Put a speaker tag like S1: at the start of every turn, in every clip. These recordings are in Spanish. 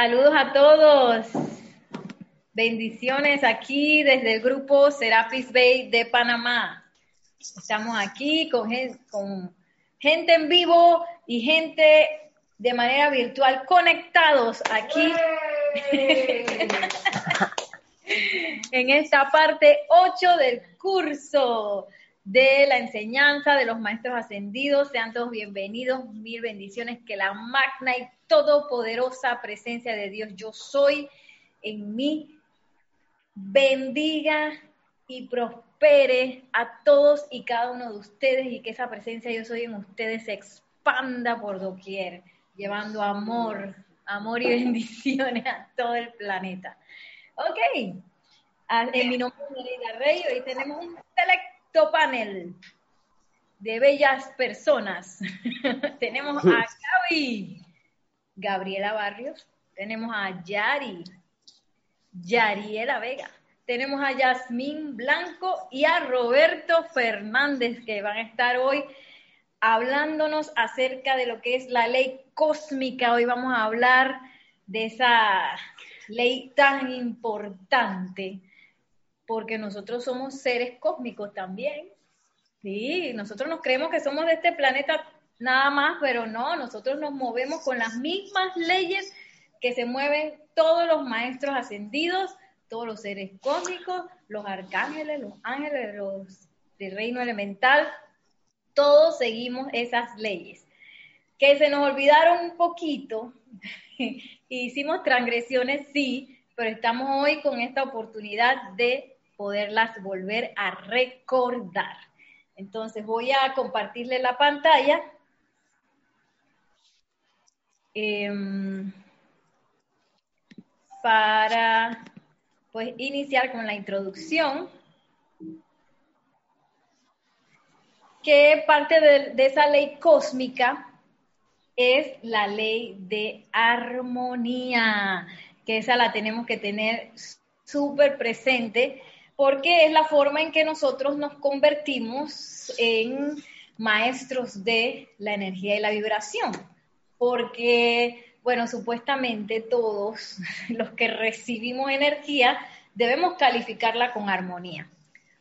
S1: Saludos a todos. Bendiciones aquí desde el grupo Serapis Bay de Panamá. Estamos aquí con, con gente en vivo y gente de manera virtual conectados aquí en esta parte 8 del curso de la enseñanza de los maestros ascendidos. Sean todos bienvenidos, mil bendiciones, que la magna y todopoderosa presencia de Dios yo soy en mí bendiga y prospere a todos y cada uno de ustedes y que esa presencia yo soy en ustedes se expanda por doquier, llevando amor, amor y bendiciones a todo el planeta. Ok, ah, en mi nombre es Nereida Rey, hoy tenemos un panel de bellas personas. tenemos a Gaby, Gabriela Barrios, tenemos a Yari, Yariela Vega. Tenemos a Yasmín Blanco y a Roberto Fernández que van a estar hoy hablándonos acerca de lo que es la ley cósmica. Hoy vamos a hablar de esa ley tan importante porque nosotros somos seres cósmicos también. Sí, nosotros nos creemos que somos de este planeta nada más, pero no, nosotros nos movemos con las mismas leyes que se mueven todos los maestros ascendidos, todos los seres cósmicos, los arcángeles, los ángeles, los del reino elemental, todos seguimos esas leyes. Que se nos olvidaron un poquito, hicimos transgresiones, sí, pero estamos hoy con esta oportunidad de poderlas volver a recordar. Entonces voy a compartirle la pantalla. Em, para pues iniciar con la introducción, que parte de, de esa ley cósmica es la ley de armonía, que esa la tenemos que tener súper presente porque es la forma en que nosotros nos convertimos en maestros de la energía y la vibración. Porque bueno, supuestamente todos los que recibimos energía debemos calificarla con armonía.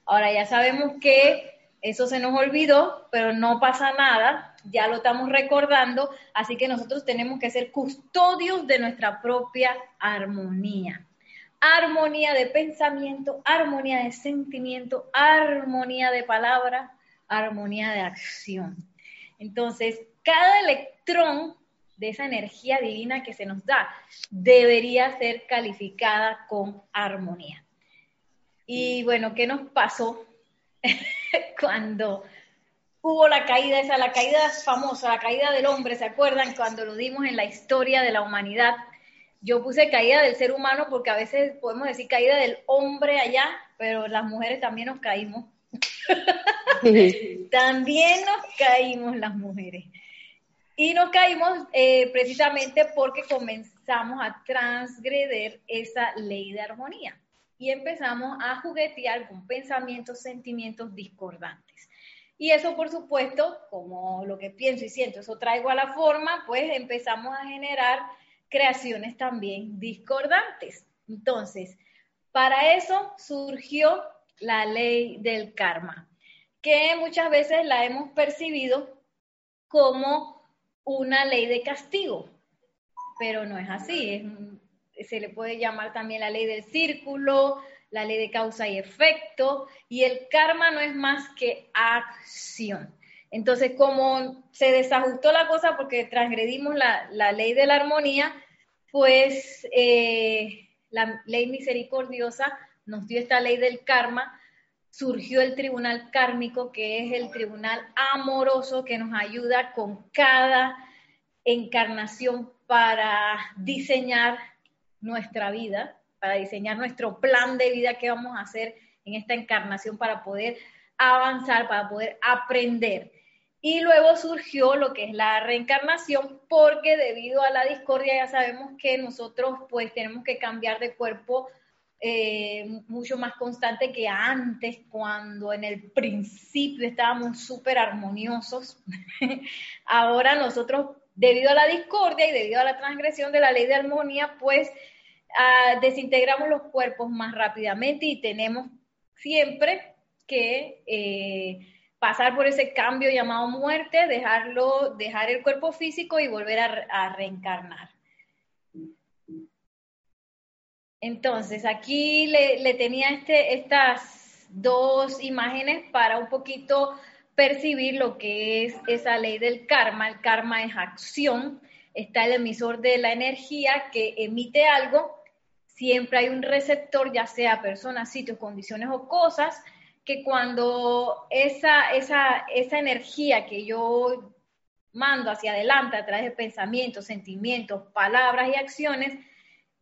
S1: Ahora ya sabemos que eso se nos olvidó, pero no pasa nada, ya lo estamos recordando, así que nosotros tenemos que ser custodios de nuestra propia armonía. Armonía de pensamiento, armonía de sentimiento, armonía de palabra, armonía de acción. Entonces, cada electrón de esa energía divina que se nos da, debería ser calificada con armonía. Y bueno, ¿qué nos pasó cuando hubo la caída esa, la caída famosa, la caída del hombre, ¿se acuerdan? Cuando lo dimos en la historia de la humanidad. Yo puse caída del ser humano porque a veces podemos decir caída del hombre allá, pero las mujeres también nos caímos. también nos caímos las mujeres. Y nos caímos eh, precisamente porque comenzamos a transgreder esa ley de armonía y empezamos a juguetear con pensamientos, sentimientos discordantes. Y eso, por supuesto, como lo que pienso y siento, eso traigo a la forma, pues empezamos a generar creaciones también discordantes. Entonces, para eso surgió la ley del karma, que muchas veces la hemos percibido como una ley de castigo, pero no es así. se le puede llamar también la ley del círculo, la ley de causa y efecto, y el karma no es más que acción. Entonces, como se desajustó la cosa porque transgredimos la, ley de la armonía, pues eh, la ley misericordiosa nos dio esta ley del karma surgió el tribunal kármico, que es el tribunal amoroso que nos ayuda con cada encarnación para diseñar nuestra vida, para diseñar nuestro plan de vida que vamos a hacer en esta encarnación para poder avanzar, para poder aprender. Y luego surgió lo que es la reencarnación, porque debido a la discordia ya sabemos que nosotros pues tenemos que cambiar de cuerpo eh, mucho más constante que antes, cuando en el principio estábamos súper armoniosos. Ahora nosotros debido a la discordia y debido a la transgresión de la ley de armonía, pues ah, desintegramos los cuerpos más rápidamente y tenemos siempre que eh, pasar por ese cambio llamado muerte, dejarlo, dejar el cuerpo físico y volver a, reencarnar. Entonces, aquí le, tenía este, estas dos imágenes para un poquito percibir lo que es esa ley del karma. El karma es acción, está el emisor de la energía que emite algo, siempre hay un receptor, ya sea personas, sitios, condiciones o cosas, que cuando esa, esa, esa energía que yo mando hacia adelante a través de pensamientos, sentimientos, palabras y acciones,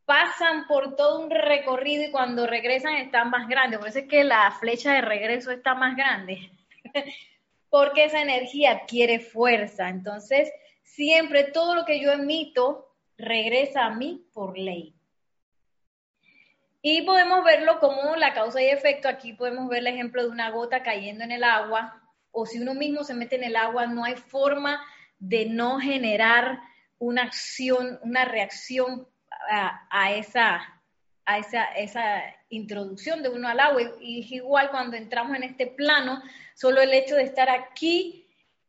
S1: pasan por todo un recorrido y cuando regresan están más grandes. Por eso es que la flecha de regreso está más grande, porque esa energía adquiere fuerza. Entonces, siempre todo lo que yo emito regresa a mí por ley. Y podemos verlo como la causa y efecto. Aquí podemos ver el ejemplo de una gota cayendo en el agua, o si uno mismo se mete en el agua, no hay forma de no generar una acción, una reacción a, esa, a esa, esa, introducción de uno al agua. Y, y igual cuando entramos en este plano, solo el hecho de estar aquí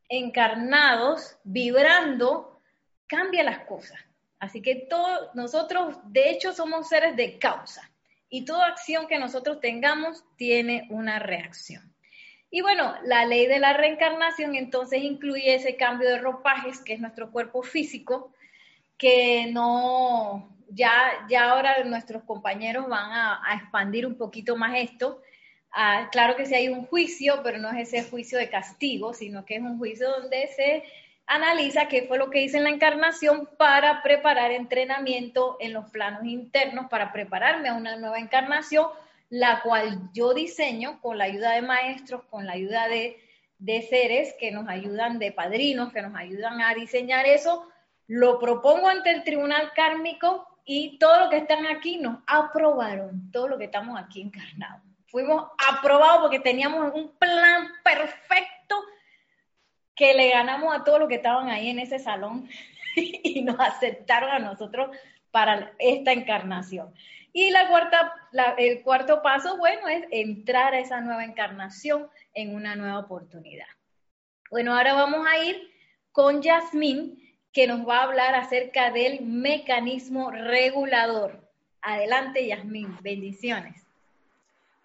S1: encarnados, vibrando, cambia las cosas. Así que todos nosotros, de hecho, somos seres de causa y toda acción que nosotros tengamos tiene una reacción. Y bueno, la ley de la reencarnación entonces incluye ese cambio de ropajes, que es nuestro cuerpo físico, que no, ya, ya ahora nuestros compañeros van a, expandir un poquito más esto. Ah, claro que sí hay un juicio, pero no es ese juicio de castigo, sino que es un juicio donde se analiza qué fue lo que hice en la encarnación para preparar entrenamiento en los planos internos, para prepararme a una nueva encarnación, la cual yo diseño con la ayuda de maestros, con la ayuda de, seres que nos ayudan, de padrinos que nos ayudan a diseñar eso, lo propongo ante el tribunal kármico y todo lo que están aquí nos aprobaron, todo lo que estamos aquí encarnados. Fuimos aprobados porque teníamos un plan perfecto que le ganamos a todos los que estaban ahí en ese salón y nos aceptaron a nosotros para esta encarnación. Y la cuarta, el cuarto paso, bueno, es entrar a esa nueva encarnación en una nueva oportunidad. Bueno, ahora vamos a ir con Yasmín, que nos va a hablar acerca del mecanismo regulador. Adelante, Yasmín, bendiciones.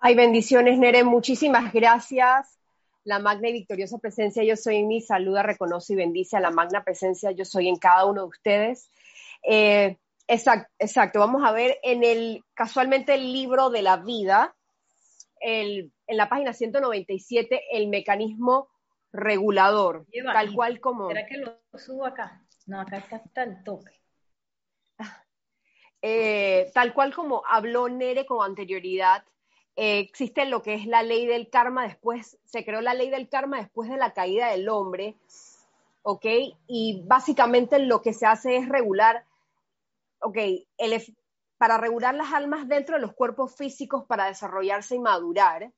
S2: Ay, bendiciones, Nere, muchísimas gracias la magna y victoriosa presencia yo soy en mí, saluda, reconoce y bendice a la magna presencia yo soy en cada uno de ustedes. Eh, exacto, vamos a ver en el, casualmente el libro de la vida, en la página 197, el mecanismo regulador, tal cual como...
S1: ¿Será que lo subo acá? No, acá está el toque.
S2: Eh, tal cual como habló Nere con anterioridad, eh, existe lo que es la ley del karma, después se creó la ley del karma después de la caída del hombre, ¿ok? Y básicamente lo que se hace es regular, ¿ok? para regular las almas dentro de los cuerpos físicos para desarrollarse y madurar,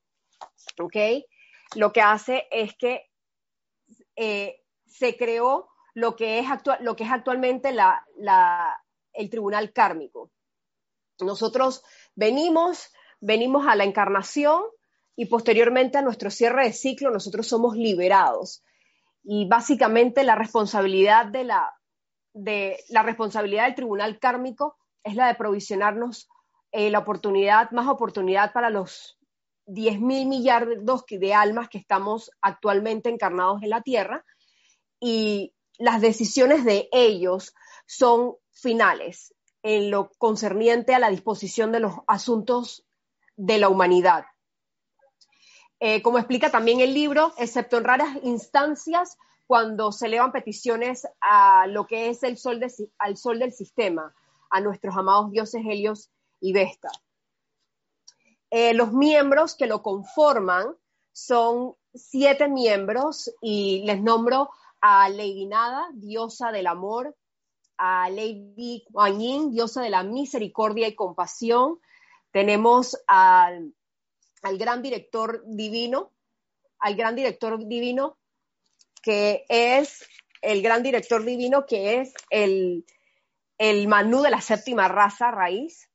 S2: ¿ok? Lo que hace es que eh, se creó lo que es, lo que es actualmente el tribunal kármico. Nosotros venimos venimos a la encarnación y posteriormente a nuestro cierre de ciclo nosotros somos liberados. Y básicamente la responsabilidad de la, de, la responsabilidad del tribunal kármico es la de provisionarnos eh, la oportunidad, más oportunidad para los 10 mil millardos de almas que estamos actualmente encarnados en la Tierra y las decisiones de ellos son finales en lo concerniente a la disposición de los asuntos de la humanidad. Eh, como explica también el libro, excepto en raras instancias cuando se elevan peticiones a lo que es el sol al sol del sistema, a nuestros amados dioses Helios y Vesta. Eh, los miembros que lo conforman son siete miembros y les nombro a Lady Nada, diosa del amor, a Lady Kuan Yin, diosa de la misericordia y compasión, tenemos al, gran director divino, al gran director divino que es el gran director divino que es el, el Manú de la séptima raza raíz.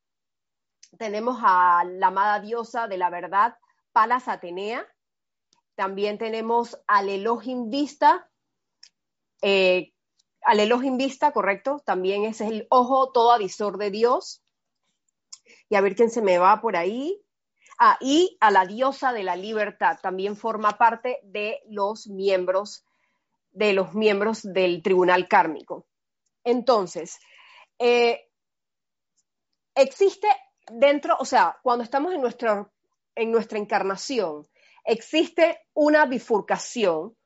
S2: Tenemos a la amada diosa de la verdad, Palas Atenea. También tenemos al Elohim Vista, eh, al Elohim Vista, correcto, también es el ojo todo avisor de Dios. Y a ver quién se me va por ahí. Ah, y a la diosa de la libertad, también forma parte de los miembros, de los miembros del tribunal kármico. Entonces, eh, existe dentro, o sea, cuando estamos en en nuestra encarnación, existe una bifurcación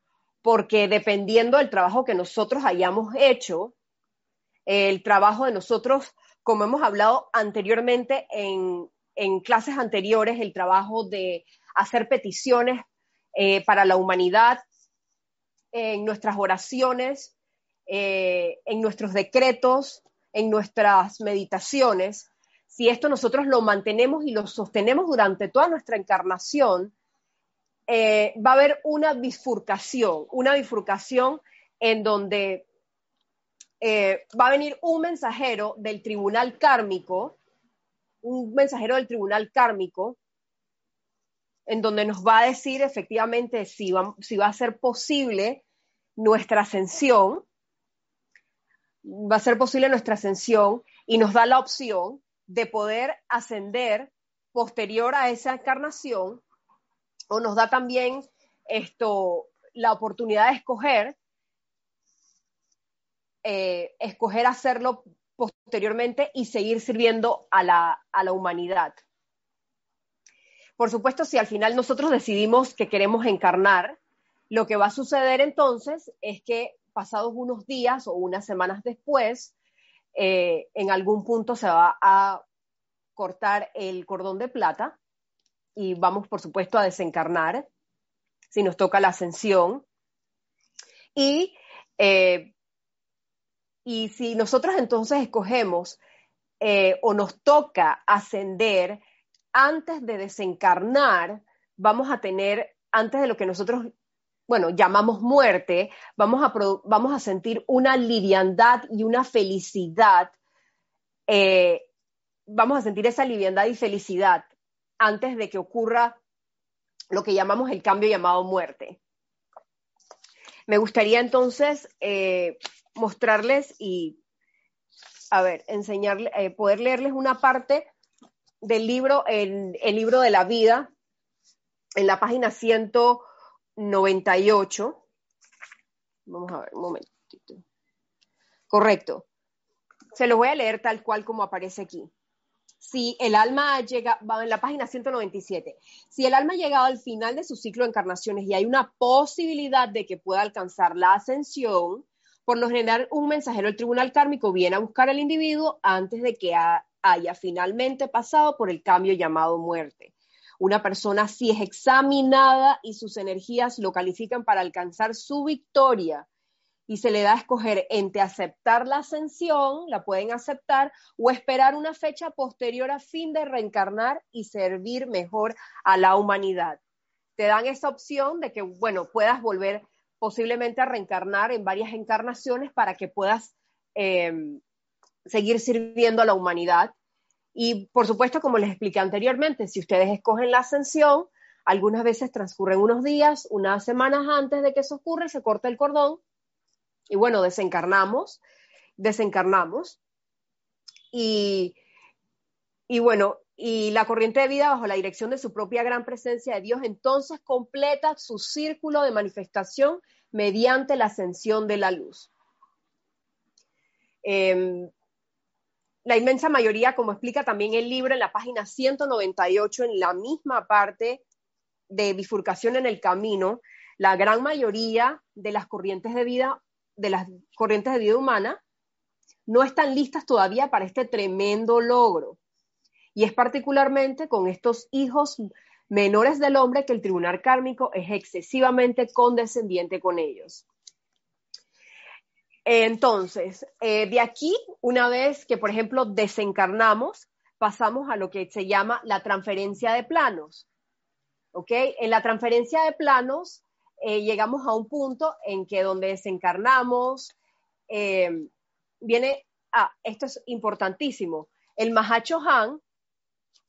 S2: porque dependiendo del trabajo que nosotros hayamos hecho, el trabajo de nosotros, como hemos hablado anteriormente en, clases anteriores, el trabajo de hacer peticiones eh, para la humanidad, en nuestras oraciones, eh, en nuestros decretos, en nuestras meditaciones, si esto nosotros lo mantenemos y lo sostenemos durante toda nuestra encarnación, eh, va a haber una bifurcación, una bifurcación en donde va a venir un mensajero del tribunal kármico un mensajero del tribunal kármico en donde nos va a decir efectivamente si va, si va a ser posible nuestra ascensión, va a ser posible nuestra ascensión y nos da la opción de poder ascender posterior a esa encarnación o nos da también esto la oportunidad de escoger eh, escoger hacerlo posteriormente y seguir sirviendo a la, humanidad. Por supuesto, si al final nosotros decidimos que queremos encarnar, lo que va a suceder entonces es que pasados unos días o unas semanas después, eh, en algún punto se va a cortar el cordón de plata y vamos, por supuesto, a desencarnar si nos toca la ascensión. Y eh, y si nosotros entonces escogemos eh, o nos toca ascender antes de desencarnar, vamos a tener, antes de lo que nosotros, bueno, llamamos muerte, vamos a, vamos a sentir una liviandad y una felicidad. Eh, vamos a sentir esa liviandad y felicidad antes de que ocurra lo que llamamos el cambio llamado muerte. Me gustaría entonces eh, mostrarles y, a ver, enseñarles, eh, poder leerles una parte del libro, el, libro de la vida, en la página 198. Vamos a ver, un momentito. Correcto. Se lo voy a leer tal cual como aparece aquí si el alma llega, va en la página 197, si el alma ha llegado al final de su ciclo de encarnaciones y hay una posibilidad de que pueda alcanzar la ascensión, por lo general, un mensajero del tribunal kármico viene a buscar al individuo antes de que haya finalmente pasado por el cambio llamado muerte. Una persona así es examinada y sus energías lo califican para alcanzar su victoria y se le da a escoger entre aceptar la ascensión, la pueden aceptar, o esperar una fecha posterior a fin de reencarnar y servir mejor a la humanidad. Te dan esa opción de que, bueno, puedas volver posiblemente a reencarnar en varias encarnaciones para que puedas em, seguir sirviendo a la humanidad. Y por supuesto, como les expliqué anteriormente, si ustedes escogen la ascensión, algunas veces transcurren unos días, unas semanas antes de que eso ocurra, se corta el cordón y bueno, desencarnamos, desencarnamos. Y, y bueno, y la corriente de vida bajo la dirección de su propia gran presencia de Dios, entonces completa su círculo de manifestación mediante la ascensión de la luz. Em, la inmensa mayoría, como explica también el libro en la página 198, en la misma parte de bifurcación en el camino, la gran mayoría de las corrientes de vida, de las corrientes de vida humana, no están listas todavía para este tremendo logro. Y es particularmente con estos hijos menores del hombre que el tribunal kármico es excesivamente condescendiente con ellos. Entonces, eh, de aquí, una vez que, por ejemplo, desencarnamos, pasamos a lo que se llama la transferencia de planos. ¿Ok? En la transferencia de planos, eh, llegamos a un punto en que donde desencarnamos, eh, viene, ah, esto es importantísimo, el Mahacho Han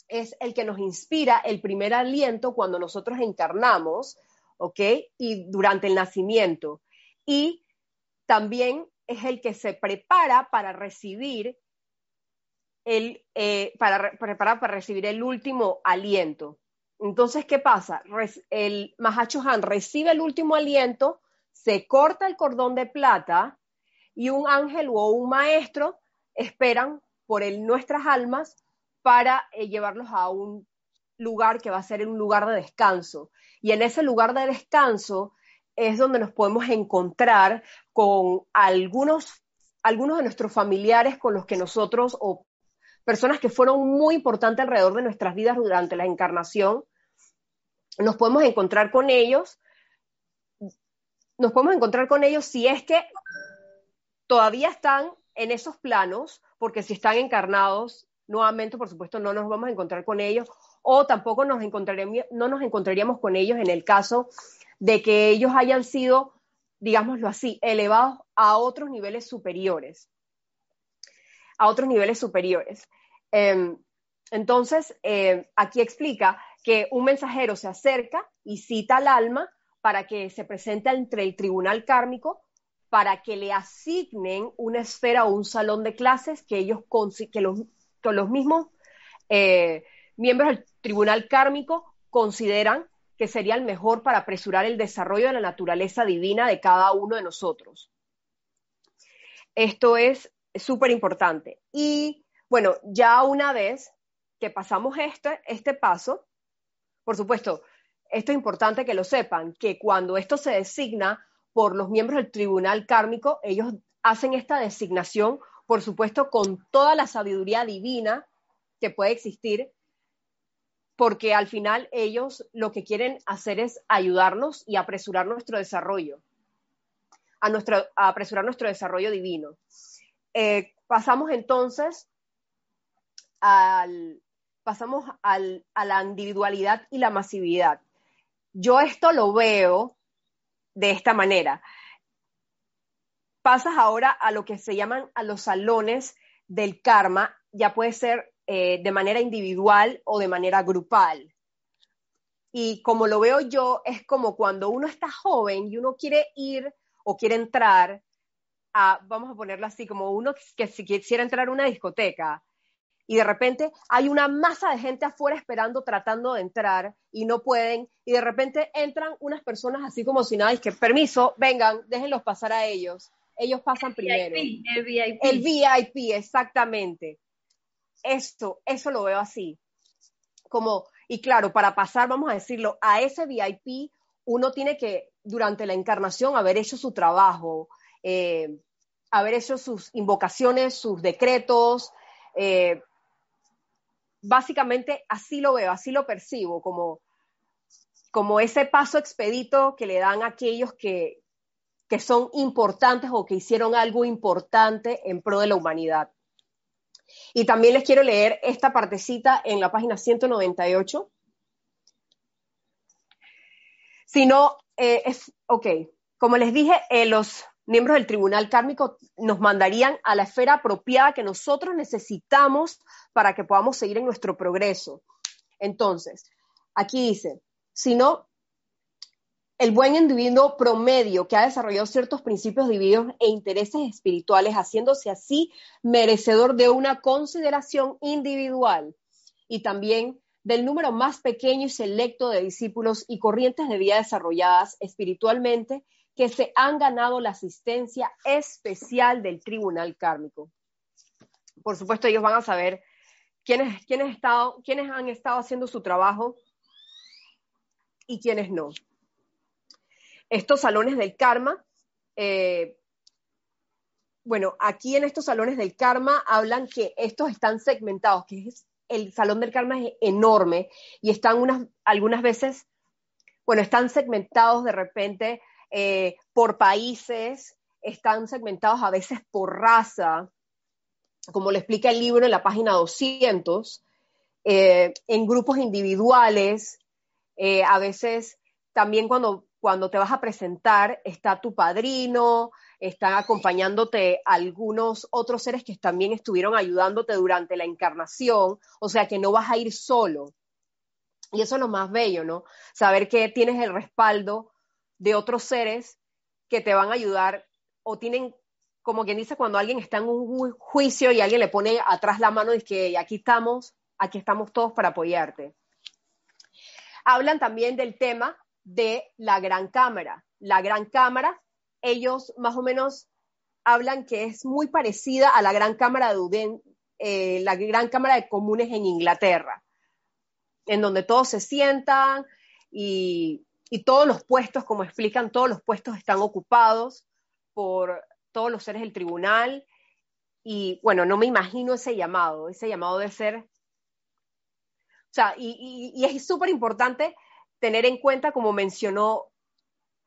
S2: es el que nos inspira el primer aliento cuando nosotros encarnamos, ¿ok? Y durante el nacimiento. Y también es el que se prepara para recibir el, eh, para, preparar para recibir el último aliento. Entonces, ¿qué pasa? el Mahacho Han recibe el último aliento, se corta el cordón de plata y un ángel o un maestro esperan por el, nuestras almas para eh, llevarlos a un lugar que va a ser un lugar de descanso. Y en ese lugar de descanso es donde nos podemos encontrar con algunos, algunos de nuestros familiares con los que nosotros o personas que fueron muy importantes alrededor de nuestras vidas durante la encarnación. Nos podemos encontrar con ellos, nos podemos encontrar con ellos si es que todavía están en esos planos, porque si están encarnados, nuevamente, por supuesto, no nos vamos a encontrar con ellos, o tampoco nos encontraríamos, no nos encontraríamos con ellos en el caso de que ellos hayan sido, digámoslo así, elevados a otros niveles superiores a otros niveles superiores. Em, entonces, em, aquí explica que un mensajero se acerca y cita al alma para que se presente entre el tribunal kármico para que le asignen una esfera o un salón de clases que ellos que los, los mismos eh, miembros del tribunal kármico consideran que sería el mejor para apresurar el desarrollo de la naturaleza divina de cada uno de nosotros. Esto es súper importante. Y bueno, ya una vez que pasamos este, este paso, por supuesto, esto es importante que lo sepan, que cuando esto se designa por los miembros del tribunal kármico, ellos hacen esta designación, por supuesto, con toda la sabiduría divina que puede existir, porque al final ellos lo que quieren hacer es ayudarnos y apresurar nuestro desarrollo, a, nuestro, apresurar nuestro desarrollo divino. Eh, pasamos entonces al, pasamos al, a la individualidad y la masividad. Yo esto lo veo de esta manera. Pasas ahora a lo que se llaman a los salones del karma, ya puede ser eh, de manera individual o de manera grupal. Y como lo veo yo, es como cuando uno está joven y uno quiere ir o quiere entrar vamos a ponerlo así, como uno que si quisiera entrar a una discoteca y de repente hay una masa de gente afuera esperando, tratando de entrar y no pueden, y de repente entran unas personas así como si nada, y que permiso, vengan, déjenlos pasar a ellos. Ellos pasan primero.
S1: el VIP.
S2: El VIP, exactamente. Esto, eso lo veo así. Como, y claro, para pasar, vamos a decirlo, a ese VIP, uno tiene que, durante la encarnación, haber hecho su trabajo, eh, haber hecho sus invocaciones, sus decretos. Eh, básicamente así lo veo, así lo percibo, como, como ese paso expedito que le dan a aquellos que, que son importantes o que hicieron algo importante en pro de la humanidad. Y también les quiero leer esta partecita en la página 198. Si no, eh, es, ok, como les dije, eh, los miembros del tribunal kármico nos mandarían a la esfera apropiada que nosotros necesitamos para que podamos seguir en nuestro progreso. Entonces, aquí dice, si no, el buen individuo promedio que ha desarrollado ciertos principios divinos e intereses espirituales, haciéndose así merecedor de una consideración individual y también del número más pequeño y selecto de discípulos y corrientes de vida desarrolladas espiritualmente que se han ganado la asistencia especial del tribunal kármico. Por supuesto, ellos van a saber quiénes, quiénes, han estado haciendo su trabajo y quiénes no. Estos salones del karma, eh, bueno, aquí en estos salones del karma hablan que estos están segmentados, que el salón del karma es enorme y están unas, algunas veces, bueno, están segmentados de repente eh, por países, están segmentados a veces por raza, como le explica el libro en la página 200, eh, en grupos individuales, a veces también cuando cuando te vas a presentar está tu padrino, están acompañándote algunos otros seres que también estuvieron ayudándote durante la encarnación, o sea que no vas a ir solo. Y eso es lo más bello, ¿no? Saber que tienes el respaldo de otros seres que te van a ayudar o tienen, como quien dice, cuando alguien está en un juicio y alguien le pone atrás la mano y dice que aquí estamos, aquí estamos todos para apoyarte. Hablan también del tema de la gran cámara. La gran cámara, ellos más o menos hablan que es muy parecida a la gran cámara de eh, la gran cámara de comunes en Inglaterra, en donde todos se sientan y, y todos los puestos, como explican, todos los puestos están ocupados por todos los seres del tribunal. Y bueno, no me imagino ese llamado, ese llamado de ser... O sea, y, y es súper importante tener en cuenta, como mencionó,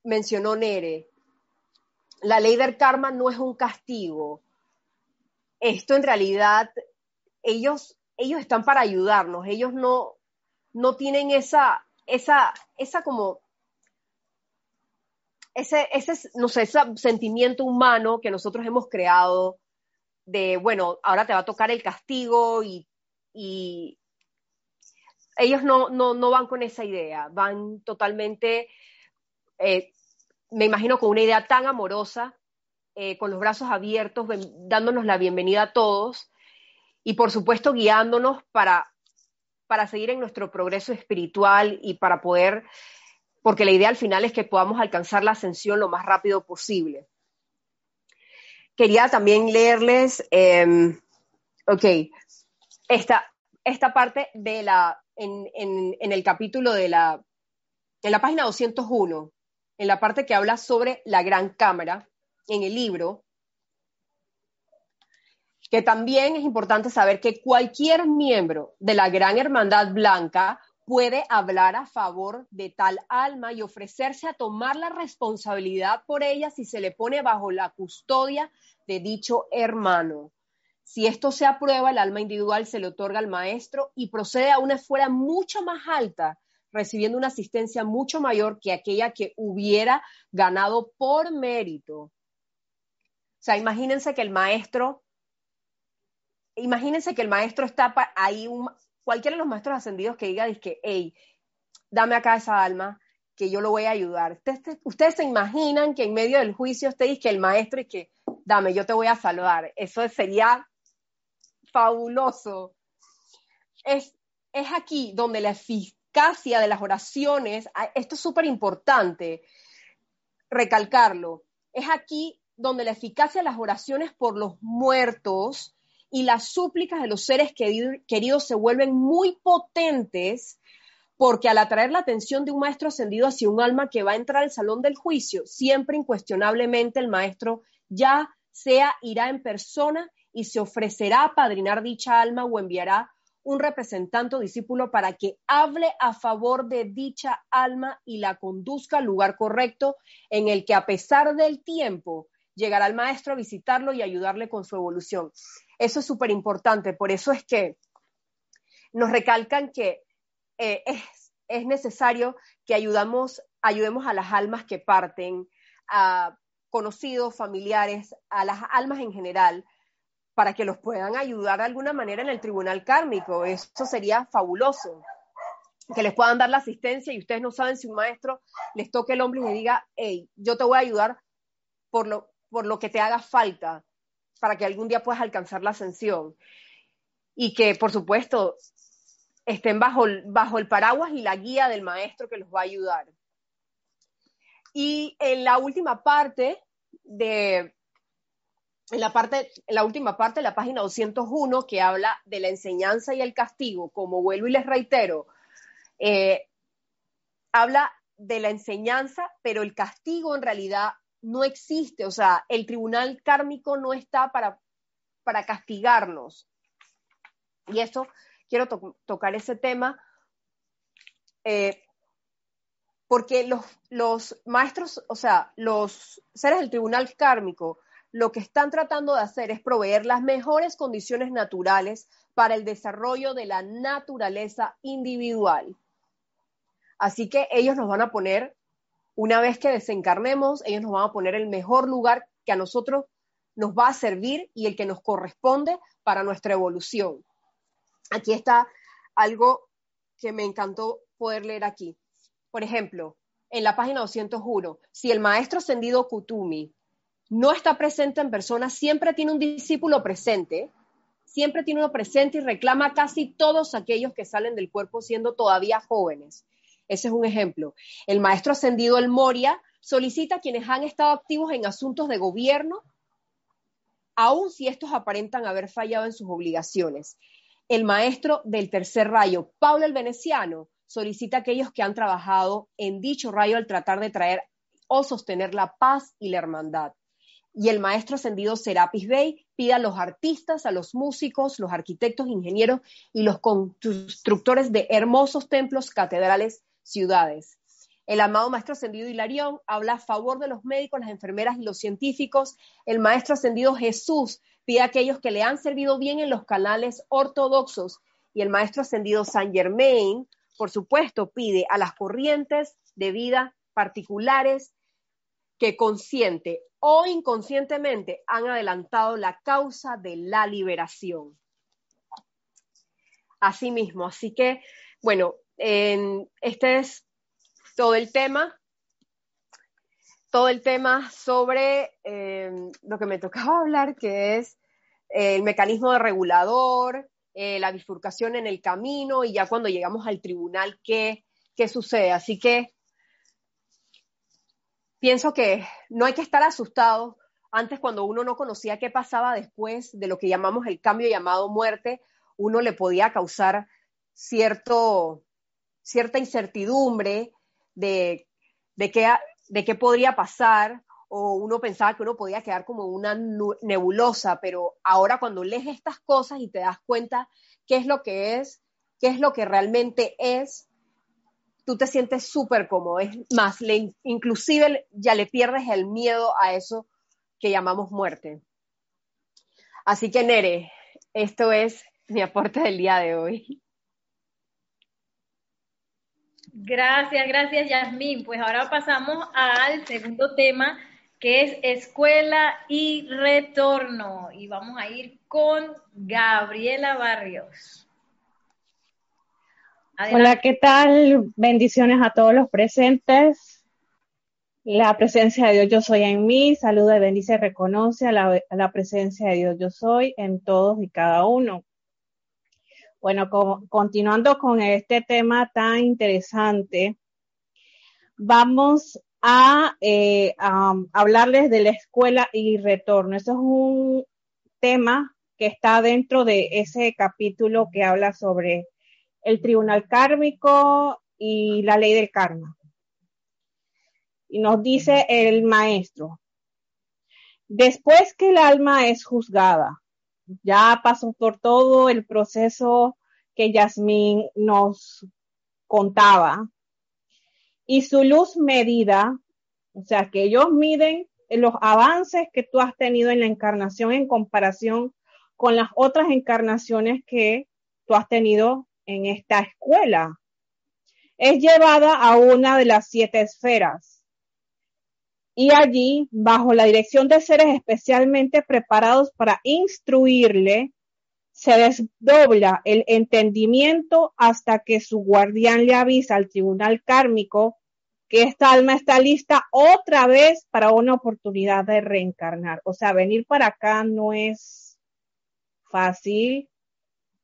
S2: mencionó Nere, la ley del karma no es un castigo. Esto en realidad, ellos, ellos están para ayudarnos, ellos no, no tienen esa, esa, esa como, ese, ese, no sé, ese sentimiento humano que nosotros hemos creado de, bueno, ahora te va a tocar el castigo y, ellos no, no, van con esa idea, van totalmente, eh, me imagino, con una idea tan amorosa, eh, con los brazos abiertos, dándonos la bienvenida a todos y por supuesto guiándonos para, para seguir en nuestro progreso espiritual y para poder, porque la idea al final es que podamos alcanzar la ascensión lo más rápido posible. Quería también leerles, em, ok, esta, esta parte de la en, el capítulo de la, en la página 201, en la parte que habla sobre la gran cámara, en el libro, que también es importante saber que cualquier miembro de la gran hermandad blanca puede hablar a favor de tal alma y ofrecerse a tomar la responsabilidad por ella si se le pone bajo la custodia de dicho hermano. Si esto se aprueba, el alma individual se le otorga al maestro y procede a una esfera mucho más alta, recibiendo una asistencia mucho mayor que aquella que hubiera ganado por mérito. O sea, imagínense que el maestro, imagínense que el maestro está ahí, cualquiera de los maestros ascendidos que diga, que, hey, dame acá esa alma, que yo lo voy a ayudar. Ustedes, se imaginan que en medio del juicio usted dice que el maestro y que, dame, yo te voy a salvar. Eso sería fabuloso. Es, es aquí donde la eficacia de las oraciones, ah, esto es súper importante recalcarlo, es aquí donde la eficacia de las oraciones por los muertos y las súplicas de los seres queridos se vuelven muy potentes porque al atraer la atención de un maestro ascendido hacia un alma que va a entrar al salón del juicio, siempre incuestionablemente el maestro ya sea irá en persona y se ofrecerá a padrinar dicha alma o enviará un representante o discípulo para que hable a favor de dicha alma y la conduzca al lugar correcto en el que a pesar del tiempo llegará el maestro a visitarlo y ayudarle con su evolución. Eso es súper importante, por eso es que nos recalcan que eh, es, necesario que ayudamos, ayudemos a las almas que parten, a conocidos, familiares, a las almas en general, para que los puedan ayudar de alguna manera en el tribunal kármico. Eso sería fabuloso. Que les puedan dar la asistencia y ustedes no saben si un maestro les toque el hombro y le diga, hey, yo te voy a ayudar por lo, por lo que te haga falta para que algún día puedas alcanzar la ascensión. Y que, por supuesto, estén bajo, bajo el paraguas y la guía del maestro que los va a ayudar. Y en la última parte de, en la, parte, la última parte la página 201 que habla de la enseñanza y el castigo, como vuelvo y les reitero, eh, habla de la enseñanza, pero el castigo en realidad no existe, o sea, el tribunal kármico no está para, para castigarnos. Y eso, quiero tocar ese tema, eh, porque los, los maestros, o sea, los seres del tribunal kármico, lo que están tratando de hacer es proveer las mejores condiciones naturales para el desarrollo de la naturaleza individual. Así que ellos nos van a poner Una vez que desencarnemos, ellos nos van a poner el mejor lugar que a nosotros nos va a servir y el que nos corresponde para nuestra evolución. Aquí está algo que me encantó poder leer aquí. Por ejemplo, en la página 201, si el maestro ascendido Kutumi no está presente en persona, siempre tiene un discípulo presente, siempre tiene uno presente y reclama casi todos aquellos que salen del cuerpo siendo todavía jóvenes. Ese es un ejemplo. El maestro ascendido El Moria solicita a quienes han estado activos en asuntos de gobierno, aun si estos aparentan haber fallado en sus obligaciones. El maestro del tercer rayo, Pablo el Veneciano, solicita a aquellos que han trabajado en dicho rayo al tratar de traer o sostener la paz y la hermandad y el maestro ascendido Serapis Bey pide a los artistas, a los músicos, los arquitectos, ingenieros y los constructores de hermosos templos, catedrales, ciudades. El amado maestro ascendido Hilarión habla a favor de los médicos, las enfermeras y los científicos. El maestro ascendido Jesús pide a aquellos que le han servido bien en los canales ortodoxos. Y el maestro ascendido Saint Germain, por supuesto, pide a las corrientes de vida particulares que consciente o inconscientemente han adelantado la causa de la liberación. Asimismo, así que, bueno, este es todo el tema, todo el tema sobre em, lo que me tocaba hablar, que es el mecanismo de regulador, eh, la bifurcación en el camino y ya cuando llegamos al tribunal, ¿qué, qué sucede? Así que pienso que no hay que estar asustados. Antes, cuando uno no conocía qué pasaba después de lo que llamamos el cambio llamado muerte, uno le podía causar cierto, cierta incertidumbre de, de, qué, de qué podría pasar, o uno pensaba que uno podía quedar como una nebulosa, pero ahora cuando lees estas cosas y te das cuenta qué es lo que es, qué es lo que realmente es, tú te sientes súper cómodo. Es más, inclusive ya le pierdes el miedo a eso que llamamos muerte. Así que Nere, esto es mi aporte del día de hoy.
S1: Gracias, gracias Yasmín. Pues ahora pasamos al segundo tema que es escuela y retorno. Y vamos a ir con Gabriela Barrios.
S3: Hola, ¿qué tal? Bendiciones a todos los presentes. La presencia de Dios yo soy en mí, saluda y bendice, reconoce a la, presencia de Dios yo soy en todos y cada uno. Bueno, continuando con este tema tan interesante, vamos a, eh, a hablarles de la escuela y retorno. Eso es un tema que está dentro de ese capítulo que habla sobre el tribunal kármico y la ley del karma. Y nos dice el maestro, después que el alma es juzgada, ya pasó por todo el proceso que Yasmín nos contaba, y su luz medida, o sea, que ellos miden los avances que tú has tenido en la encarnación en comparación con las otras encarnaciones que tú has tenido en esta escuela. Es llevada a una de las siete esferas. Y allí, bajo la dirección de seres especialmente preparados para instruirle, se desdobla el entendimiento hasta que su guardián le avisa al tribunal kármico que esta alma está lista otra vez para una oportunidad de reencarnar. O sea, venir para acá no es fácil,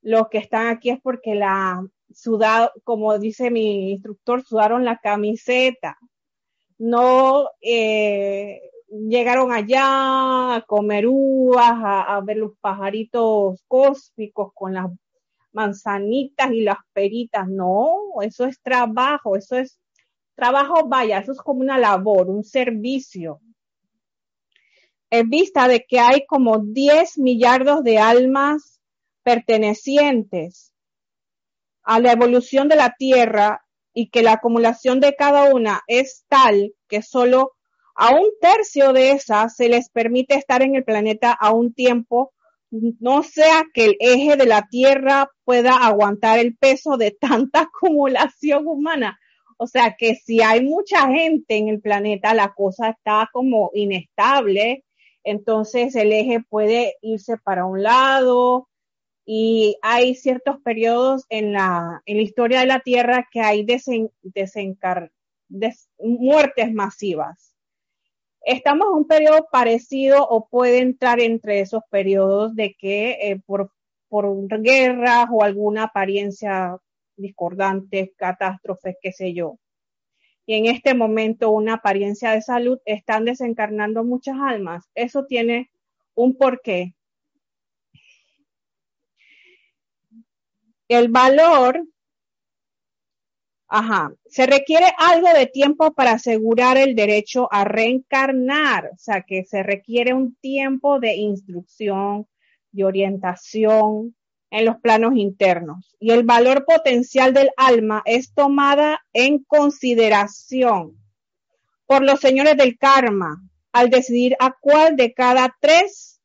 S3: los que están aquí es porque la sudado, como dice mi instructor, sudaron la camiseta. No eh, llegaron allá a comer uvas, a, ver los pajaritos cósmicos con las manzanitas y las peritas. No, eso es trabajo, eso es trabajo, vaya, eso es como una labor, un servicio. En vista de que hay como 10 millardos de almas pertenecientes a la evolución de la Tierra y que la acumulación de cada una es tal que solo a un tercio de esas se les permite estar en el planeta a un tiempo, no sea que el eje de la Tierra pueda aguantar el peso de tanta acumulación humana. O sea que si hay mucha gente en el planeta, la cosa está como inestable, entonces el eje puede irse para un lado y hay ciertos periodos en la, en la historia de la Tierra que hay desen, desencar, muertes masivas. Estamos en un periodo parecido o puede entrar entre esos periodos de que eh, por, por guerras o alguna apariencia discordantes, catástrofes, qué sé yo. Y en este momento una apariencia de salud están desencarnando muchas almas. Eso tiene un porqué. El valor, ajá, se requiere algo de tiempo para asegurar el derecho a reencarnar, o sea que se requiere un tiempo de instrucción, de orientación, en los planos internos. Y el valor potencial del alma es tomada en consideración por los señores del karma al decidir a cuál de cada tres,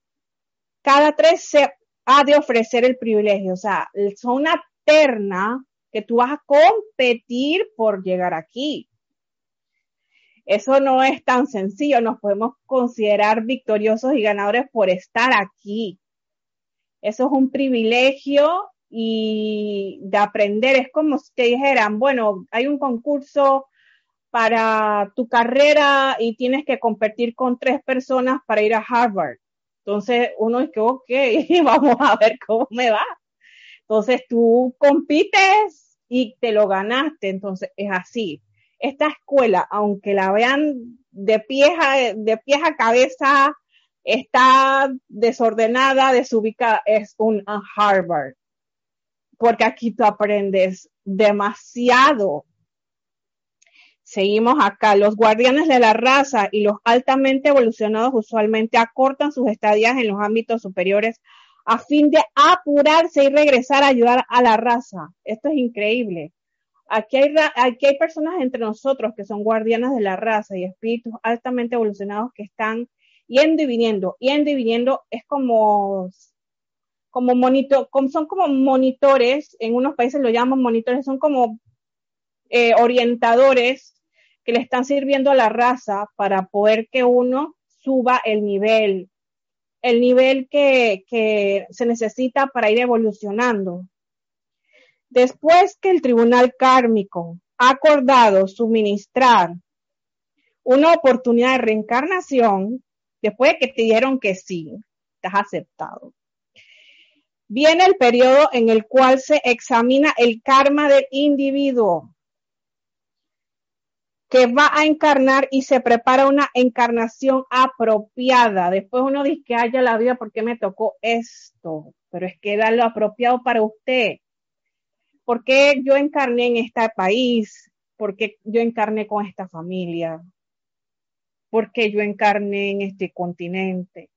S3: cada tres se ha de ofrecer el privilegio. O sea, son una terna que tú vas a competir por llegar aquí. Eso no es tan sencillo, nos podemos considerar victoriosos y ganadores por estar aquí. Eso es un privilegio y de aprender. Es como si te dijeran, bueno, hay un concurso para tu carrera y tienes que competir con tres personas para ir a Harvard. Entonces uno dice, ok, vamos a ver cómo me va. Entonces tú compites y te lo ganaste. Entonces es así. Esta escuela, aunque la vean de pie de pies a cabeza, está desordenada, desubicada, es un Harvard. Porque aquí tú aprendes demasiado. Seguimos acá. Los guardianes de la raza y los altamente evolucionados usualmente acortan sus estadías en los ámbitos superiores a fin de apurarse y regresar a ayudar a la raza. Esto es increíble. Aquí hay, aquí hay personas entre nosotros que son guardianas de la raza y espíritus altamente evolucionados que están yendo y viniendo, yendo y viniendo, es como, como monitor, son como monitores, en unos países lo llaman monitores, son como eh, orientadores que le están sirviendo a la raza para poder que uno suba el nivel, el nivel que, se necesita para ir evolucionando. Después que el tribunal kármico ha acordado suministrar una oportunidad de reencarnación, después de que te dijeron que sí, estás aceptado. Viene el periodo en el cual se examina el karma del individuo que va a encarnar y se prepara una encarnación apropiada. Después uno dice que haya la vida porque me tocó esto, pero es que da lo apropiado para usted. ¿Por qué yo encarné en este país? ¿Por qué yo encarné con esta familia? porque yo encarné en este continente,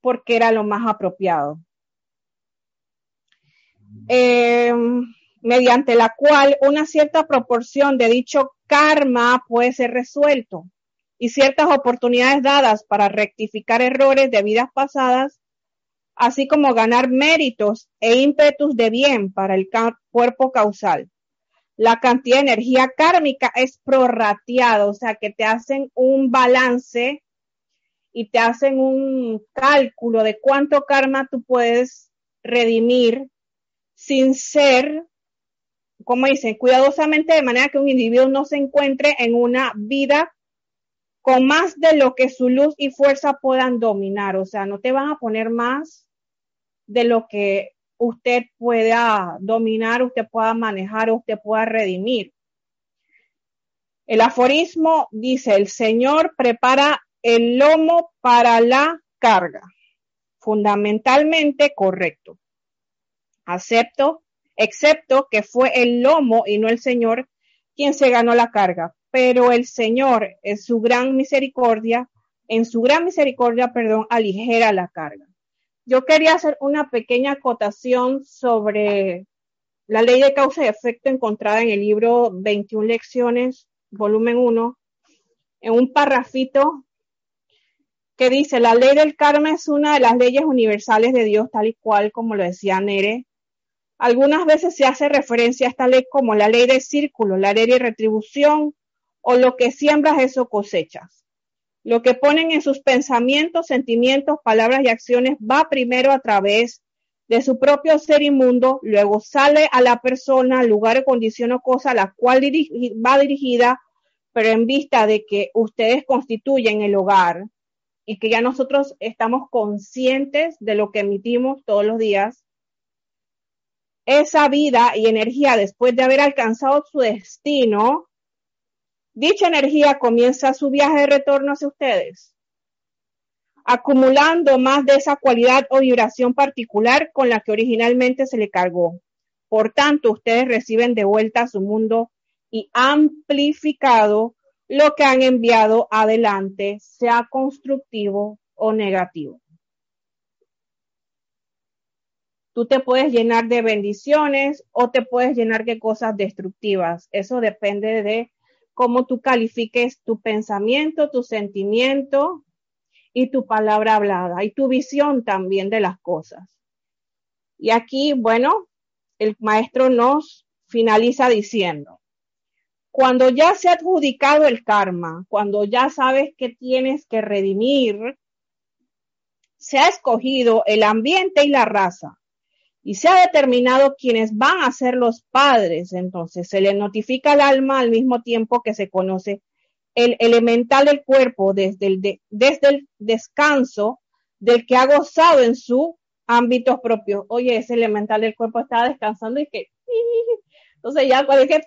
S3: porque era lo más apropiado. Em, mediante la cual una cierta proporción de dicho karma puede ser resuelto y ciertas oportunidades dadas para rectificar errores de vidas pasadas, así como ganar méritos e ímpetus de bien para el cuerpo causal. La cantidad de energía kármica es prorrateada, o sea que te hacen un balance y te hacen un cálculo de cuánto karma tú puedes redimir sin ser, como dicen, cuidadosamente de manera que un individuo no se encuentre en una vida con más de lo que su luz y fuerza puedan dominar. O sea, no te van a poner más de lo que usted pueda dominar, usted pueda manejar, usted pueda redimir. El aforismo dice, el Señor prepara el lomo para la carga. Fundamentalmente correcto. Acepto, excepto que fue el lomo y no el Señor quien se ganó la carga. Pero el Señor, en su gran misericordia, en su gran misericordia, perdón, aligera la carga. Yo quería hacer una pequeña acotación sobre la ley de causa y efecto encontrada en el libro 21 lecciones, volumen 1, en un parrafito que dice, la ley del karma es una de las leyes universales de Dios, tal y cual como lo decía Nere. Algunas veces se hace referencia a esta ley como la ley del círculo, la ley de retribución o lo que siembras eso cosechas. Lo que ponen en sus pensamientos, sentimientos, palabras y acciones va primero a través de su propio ser inmundo, luego sale a la persona, lugar, condición o cosa a la cual va dirigida, pero en vista de que ustedes constituyen el hogar y que ya nosotros estamos conscientes de lo que emitimos todos los días, esa vida y energía después de haber alcanzado su destino, dicha energía comienza su viaje de retorno hacia ustedes acumulando más de esa cualidad o vibración particular con la que originalmente se le cargó. Por tanto, ustedes reciben de vuelta a su mundo y amplificado lo que han enviado adelante, sea constructivo o negativo. Tú te puedes llenar de bendiciones o te puedes llenar de cosas destructivas. Eso depende de cómo tú califiques tu pensamiento, tu sentimiento y tu palabra hablada y tu visión también de las cosas. Y aquí, bueno, el maestro nos finaliza diciendo, cuando ya se ha adjudicado el karma, cuando ya sabes que tienes que redimir, se ha escogido el ambiente y la raza y se ha determinado quiénes van a ser los padres, entonces se le notifica al alma al mismo tiempo que se conoce el elemental del cuerpo desde el, desde el descanso del que ha gozado en su ámbito propio. Oye, ese elemental del cuerpo estaba descansando y que... Entonces ya cuando dije,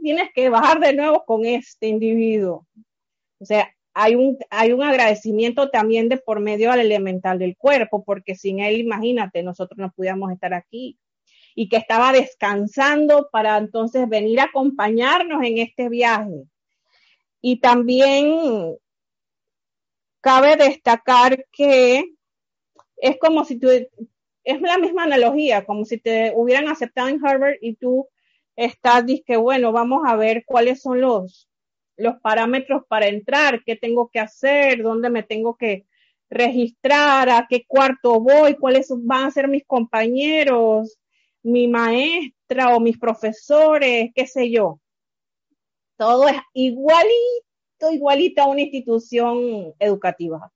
S3: tienes que bajar de nuevo con este individuo. O sea, hay un, hay un agradecimiento también de por medio al elemental del cuerpo, porque sin él, imagínate, nosotros no pudiéramos estar aquí. Y que estaba descansando para entonces venir a acompañarnos en este viaje. Y también cabe destacar que es como si tú, es la misma analogía, como si te hubieran aceptado en Harvard y tú estás, que bueno, vamos a ver cuáles son los, los parámetros para entrar, qué tengo que hacer, dónde me tengo que registrar, a qué cuarto voy, cuáles van a ser mis compañeros, mi maestra o mis profesores, qué sé yo. Todo es igualito, igualito a una institución educativa.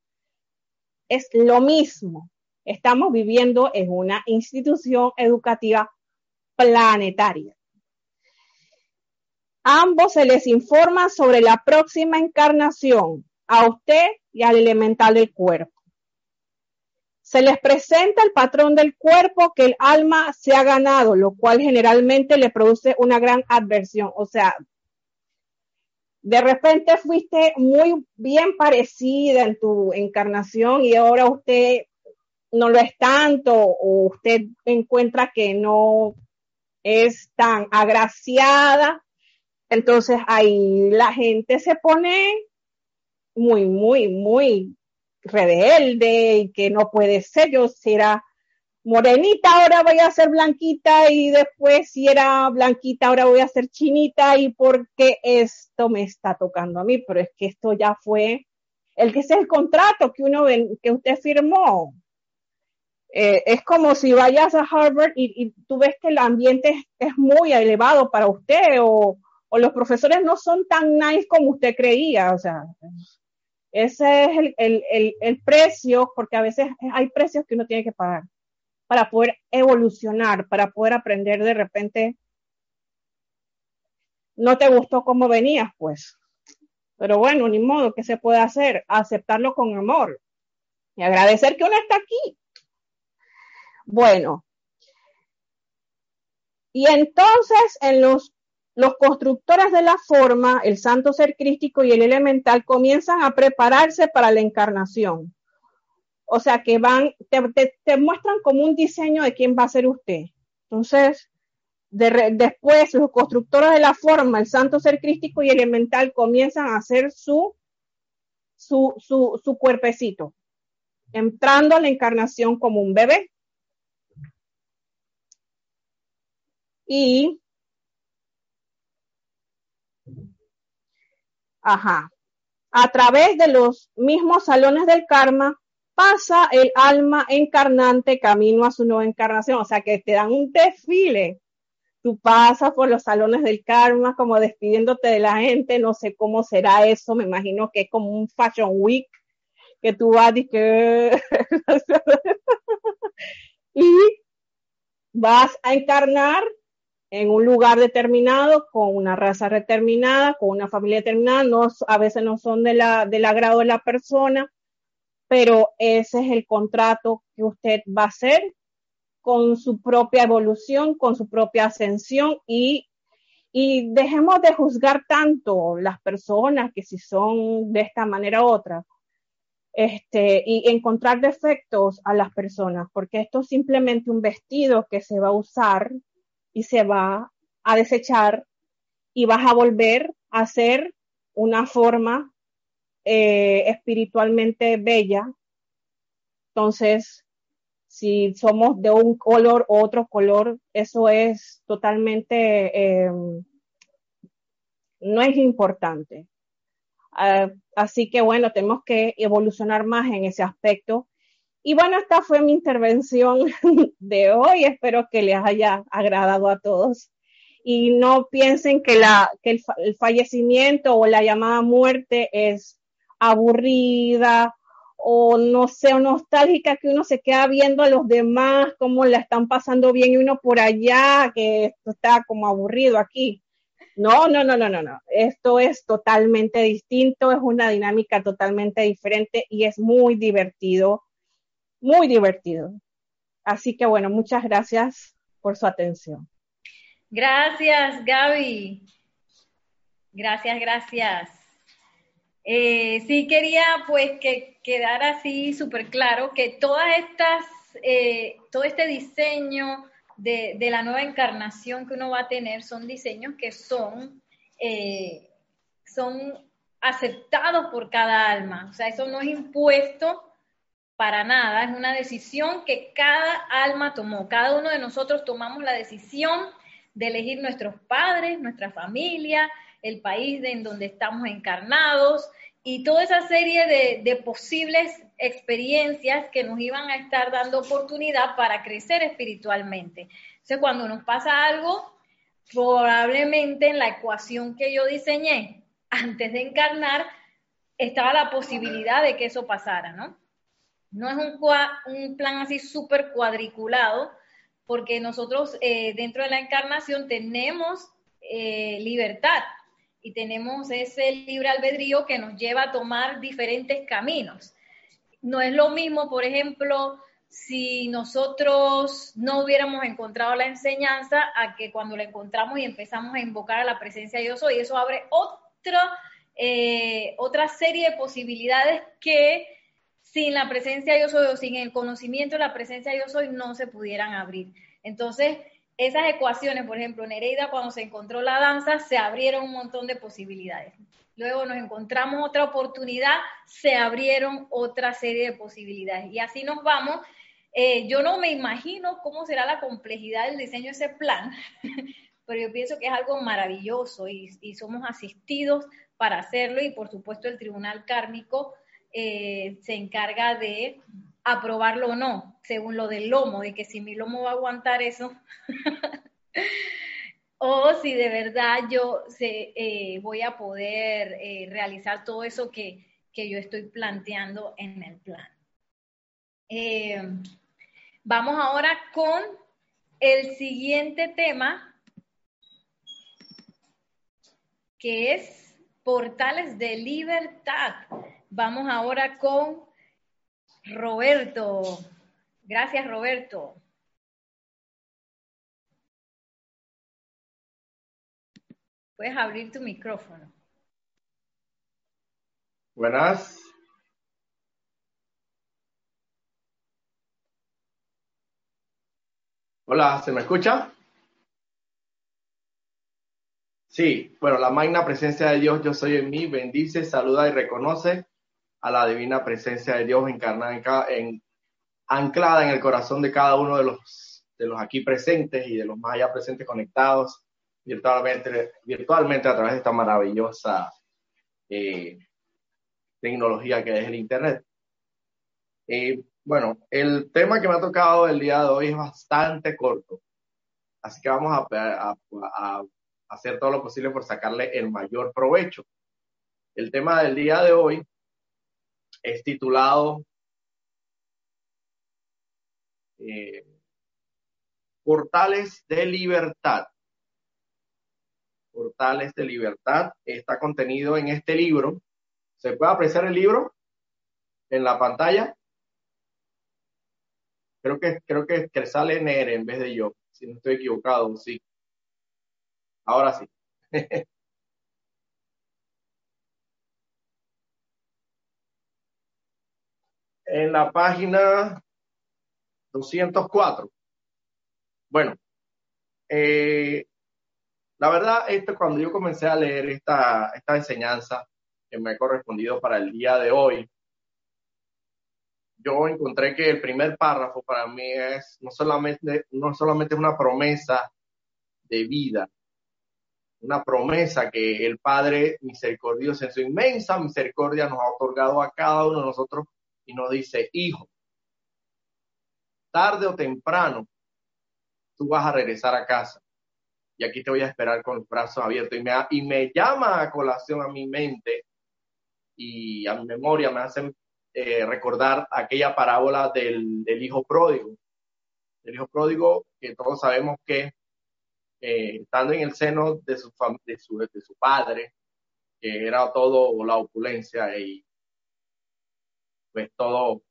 S3: Es lo mismo. Estamos viviendo en una institución educativa planetaria. Ambos se les informa sobre la próxima encarnación, a usted y al elemental del cuerpo. Se les presenta el patrón del cuerpo que el alma se ha ganado, lo cual generalmente le produce una gran adversión. O sea, de repente fuiste muy bien parecida en tu encarnación y ahora usted no lo es tanto o usted encuentra que no es tan agraciada, entonces ahí la gente se pone muy, muy, muy rebelde y que no puede ser, yo será morenita, ahora voy a ser blanquita y después si era blanquita, ahora voy a ser chinita. Y porque esto me está tocando a mí, pero es que esto ya fue el que es el contrato que uno que usted firmó. Eh, es como si vayas a Harvard y, tú ves que el ambiente es, muy elevado para usted o, los profesores no son tan nice como usted creía, o sea, ese es el, el precio, porque a veces hay precios que uno tiene que pagar para poder evolucionar, para poder aprender de repente. No te gustó cómo venías, pues. Pero bueno, ni modo, ¿qué se puede hacer? Aceptarlo con amor y agradecer que uno está aquí. Bueno. Y entonces en los, los constructores de la forma, el santo ser crístico y el elemental comienzan a prepararse para la encarnación. O sea, que van, te, muestran como un diseño de quién va a ser usted. Entonces, después los constructores de la forma, el santo ser crístico y elemental, comienzan a hacer su, su, su, su cuerpecito, entrando a la encarnación como un bebé. Y, ajá, a través de los mismos salones del karma, pasa el alma encarnante camino a su nueva encarnación, o sea que te dan un desfile. Tú pasas por los salones del karma como despidiéndote de la gente, no sé cómo será eso, me imagino que es como un fashion week que tú vas y que y vas a encarnar en un lugar determinado, con una raza determinada, con una familia determinada, a veces no son del agrado de la persona, pero ese es el contrato que usted va a hacer con su propia evolución, con su propia ascensión y, y dejemos de juzgar tanto las personas que si son de esta manera u otra. Este, y encontrar defectos a las personas, porque esto es simplemente un vestido que se va a usar y se va a desechar y vas a volver a ser una forma eh, espiritualmente bella. Entonces, si somos de un color u otro color, eso es totalmente, eh, no es importante. Uh, así que bueno, tenemos que evolucionar más en ese aspecto y bueno, esta fue mi intervención de hoy. Espero que les haya agradado a todos. Y no piensen que, la, que el, fallecimiento o la llamada muerte es aburrida o no sé, o nostálgica que uno se queda viendo a los demás, cómo la están pasando bien y uno por allá, que esto está como aburrido aquí. No, no, no, no, no, no. Esto es totalmente distinto, es una dinámica totalmente diferente y es muy divertido muy divertido. Así que bueno, muchas gracias por su atención.
S1: Gracias, Gaby. Gracias, gracias. Eh, sí quería pues que quedara así súper claro que todas estas, eh, todo este diseño de, la nueva encarnación que uno va a tener son diseños que son, eh, son aceptados por cada alma. O sea, eso no es impuesto para nada, es una decisión que cada alma tomó, cada uno de nosotros tomamos la decisión de elegir nuestros padres, nuestra familia, el país en donde estamos encarnados y toda esa serie de, posibles experiencias que nos iban a estar dando oportunidad para crecer espiritualmente. Entonces, cuando nos pasa algo, probablemente en la ecuación que yo diseñé antes de encarnar, estaba la posibilidad de que eso pasara, ¿no? No es un, plan así súper cuadriculado, porque nosotros eh, dentro de la encarnación tenemos eh, libertad y tenemos ese libre albedrío que nos lleva a tomar diferentes caminos. No es lo mismo, por ejemplo, si nosotros no hubiéramos encontrado la enseñanza a que cuando la encontramos y empezamos a invocar a la presencia de Dios hoy, eso abre eh, otra serie de posibilidades que sin la presencia yo soy o sin el conocimiento de la presencia yo soy no se pudieran abrir. Entonces, esas ecuaciones, por ejemplo, Nereida cuando se encontró la danza, se abrieron un montón de posibilidades. Luego nos encontramos otra oportunidad, se abrieron otra serie de posibilidades. Y así nos vamos. Eh, yo no me imagino cómo será la complejidad del diseño de ese plan, pero yo pienso que es algo maravilloso y, y somos asistidos para hacerlo y por supuesto el Tribunal Kármico eh, se encarga de aprobarlo o no, según lo del lomo, de que si mi lomo va a aguantar eso, o si de verdad yo se, eh, voy a poder eh, realizar todo eso que, que, yo estoy planteando en el plan. vamos ahora con el siguiente tema, que es portales de libertad. Vamos ahora con Roberto. Gracias, Roberto. Puedes abrir tu micrófono.
S4: Buenas. Hola, ¿se me escucha? Sí, bueno, la magna presencia de Dios, yo soy en mí, bendice, saluda y reconoce a la divina presencia de Dios encarnada en, anclada en el corazón de cada uno de los, de los aquí presentes y de los más allá presentes conectados virtualmente, virtualmente a través de esta maravillosa eh, tecnología que es el Internet. Eh, bueno, el tema que me ha tocado el día de hoy es bastante corto, así que vamos a hacer todo lo posible por sacarle el mayor provecho. El tema del día de hoy es titulado eh, Portales de Libertad. Portales de Libertad está contenido en este libro. ¿Se puede apreciar el libro en la pantalla? Creo que, creo que, que sale Nere en vez de yo, si no estoy equivocado, sí. Ahora sí. en la página 204. Bueno, eh, la verdad, esto cuando yo comencé a leer esta, esta enseñanza que me ha correspondido para el día de hoy, yo encontré que el primer párrafo para mí es no solamente, no solamente una promesa de vida, una promesa que el Padre misericordioso en su inmensa misericordia nos ha otorgado a cada uno de nosotros y nos dice, hijo, tarde o temprano, tú vas a regresar a casa y aquí te voy a esperar con los brazos abiertos. Y me, y me llama a colación a mi mente y a mi memoria, me hacen eh, recordar aquella parábola del, del, hijo pródigo. El hijo pródigo que todos sabemos que eh, estando en el seno de su, de su, de su padre, que era todo la opulencia y pues todo,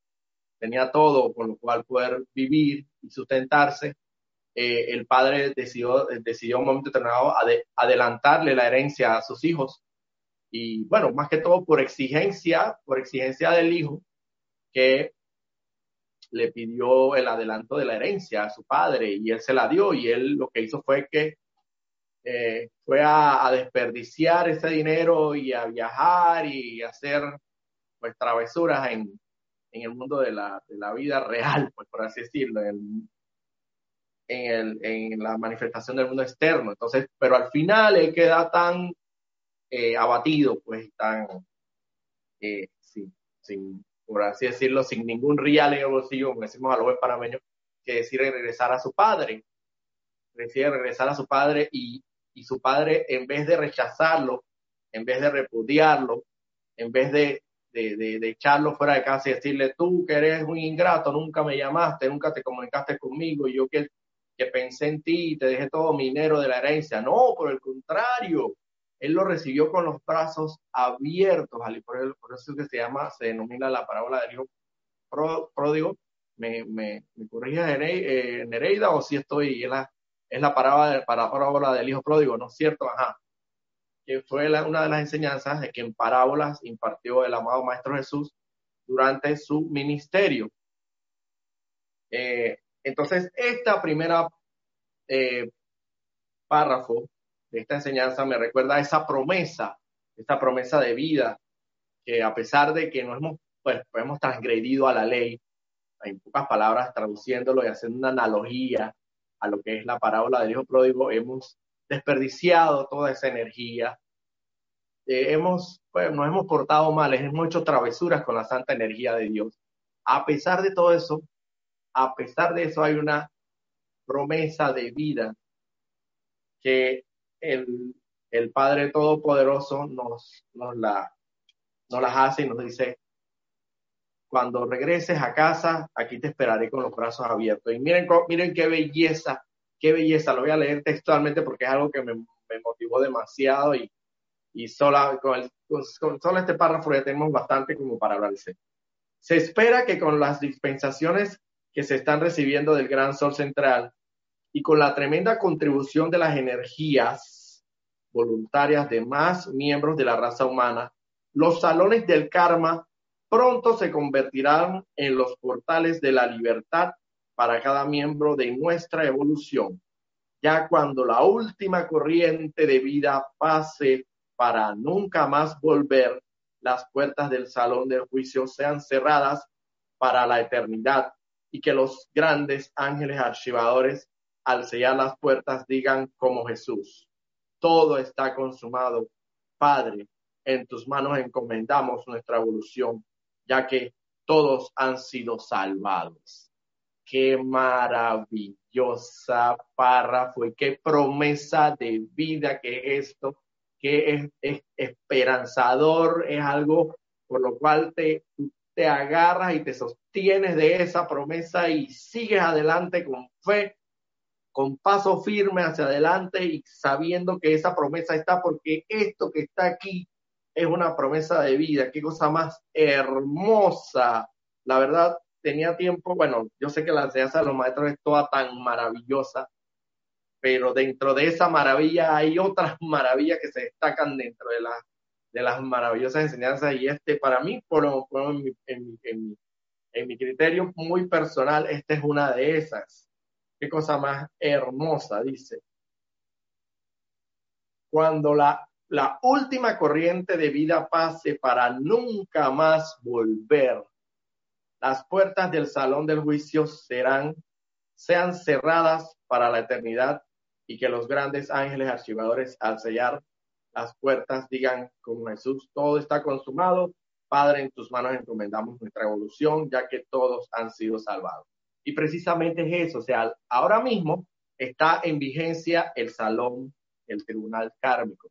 S4: tenía todo con lo cual poder vivir y sustentarse, eh, el padre decidió, decidió un momento determinado adelantarle la herencia a sus hijos. Y bueno, más que todo por exigencia, por exigencia del hijo, que le pidió el adelanto de la herencia a su padre y él se la dio y él lo que hizo fue que eh, fue a, a, desperdiciar ese dinero y a viajar y hacer pues travesuras en, en el mundo de la, de la, vida real, pues por así decirlo, en, en, el, en, la manifestación del mundo externo. Entonces, pero al final él queda tan eh, abatido, pues tan, eh, sin, sin, por así decirlo, sin ningún real en el bolsillo, como decimos a los panameños, que decide regresar a su padre. Decide regresar a su padre y, y su padre, en vez de rechazarlo, en vez de repudiarlo, en vez de de, de, de, echarlo fuera de casa y decirle, tú que eres un ingrato, nunca me llamaste, nunca te comunicaste conmigo, yo que, que pensé en ti y te dejé todo mi dinero de la herencia. No, por el contrario, él lo recibió con los brazos abiertos, por, por eso que se llama, se denomina la parábola del hijo pródigo. Me, me, me corrige eh, Nereida o si estoy, es la, es la parábola, parábola del hijo pródigo, ¿no es cierto? Ajá que fue una de las enseñanzas que en parábolas impartió el amado Maestro Jesús durante su ministerio. Eh, entonces, esta primera eh, párrafo de esta enseñanza me recuerda a esa promesa, esta promesa de vida, que a pesar de que no hemos, pues, hemos transgredido a la ley, en pocas palabras, traduciéndolo y haciendo una analogía a lo que es la parábola del hijo pródigo, hemos desperdiciado toda esa energía, eh, hemos, pues, nos hemos portado mal, hemos hecho travesuras con la santa energía de Dios. A pesar de todo eso, a pesar de eso hay una promesa de vida que el, el Padre Todopoderoso nos, nos, la, nos las hace y nos dice, cuando regreses a casa, aquí te esperaré con los brazos abiertos. Y miren, miren qué belleza qué belleza, lo voy a leer textualmente porque es algo que me, motivó demasiado y, y sola, con, el, con, solo este párrafo ya tenemos bastante como para hablarse. Se espera que con las dispensaciones que se están recibiendo del gran sol central y con la tremenda contribución de las energías voluntarias de más miembros de la raza humana, los salones del karma pronto se convertirán en los portales de la libertad para cada miembro de nuestra evolución. Ya cuando la última corriente de vida pase para nunca más volver, las puertas del salón del juicio sean cerradas para la eternidad y que los grandes ángeles archivadores al sellar las puertas digan como Jesús, todo está consumado. Padre, en tus manos encomendamos nuestra evolución, ya que todos han sido salvados. Qué maravillosa párrafo y qué promesa de vida que es esto, que es, esperanzador, es algo por lo cual te, te agarras y te sostienes de esa promesa y sigues adelante con fe, con paso firme hacia adelante y sabiendo que esa promesa está porque esto que está aquí es una promesa de vida. Qué cosa más hermosa. La verdad, tenía tiempo, bueno, yo sé que la enseñanza de los maestros es toda tan maravillosa, pero dentro de esa maravilla hay otras maravillas que se destacan dentro de, la, de las maravillosas enseñanzas y este para mí, por, en, mi, en, mi, en mi criterio muy personal, esta es una de esas. Qué cosa más hermosa, dice. Cuando la la última corriente de vida pase para nunca más volver. Las puertas del salón del juicio serán, sean cerradas para la eternidad y que los grandes ángeles archivadores al sellar las puertas digan como Jesús, todo está consumado. Padre, en tus manos encomendamos nuestra evolución, ya que todos han sido salvados. Y precisamente es eso, o sea, ahora mismo está en vigencia el salón, el tribunal kármico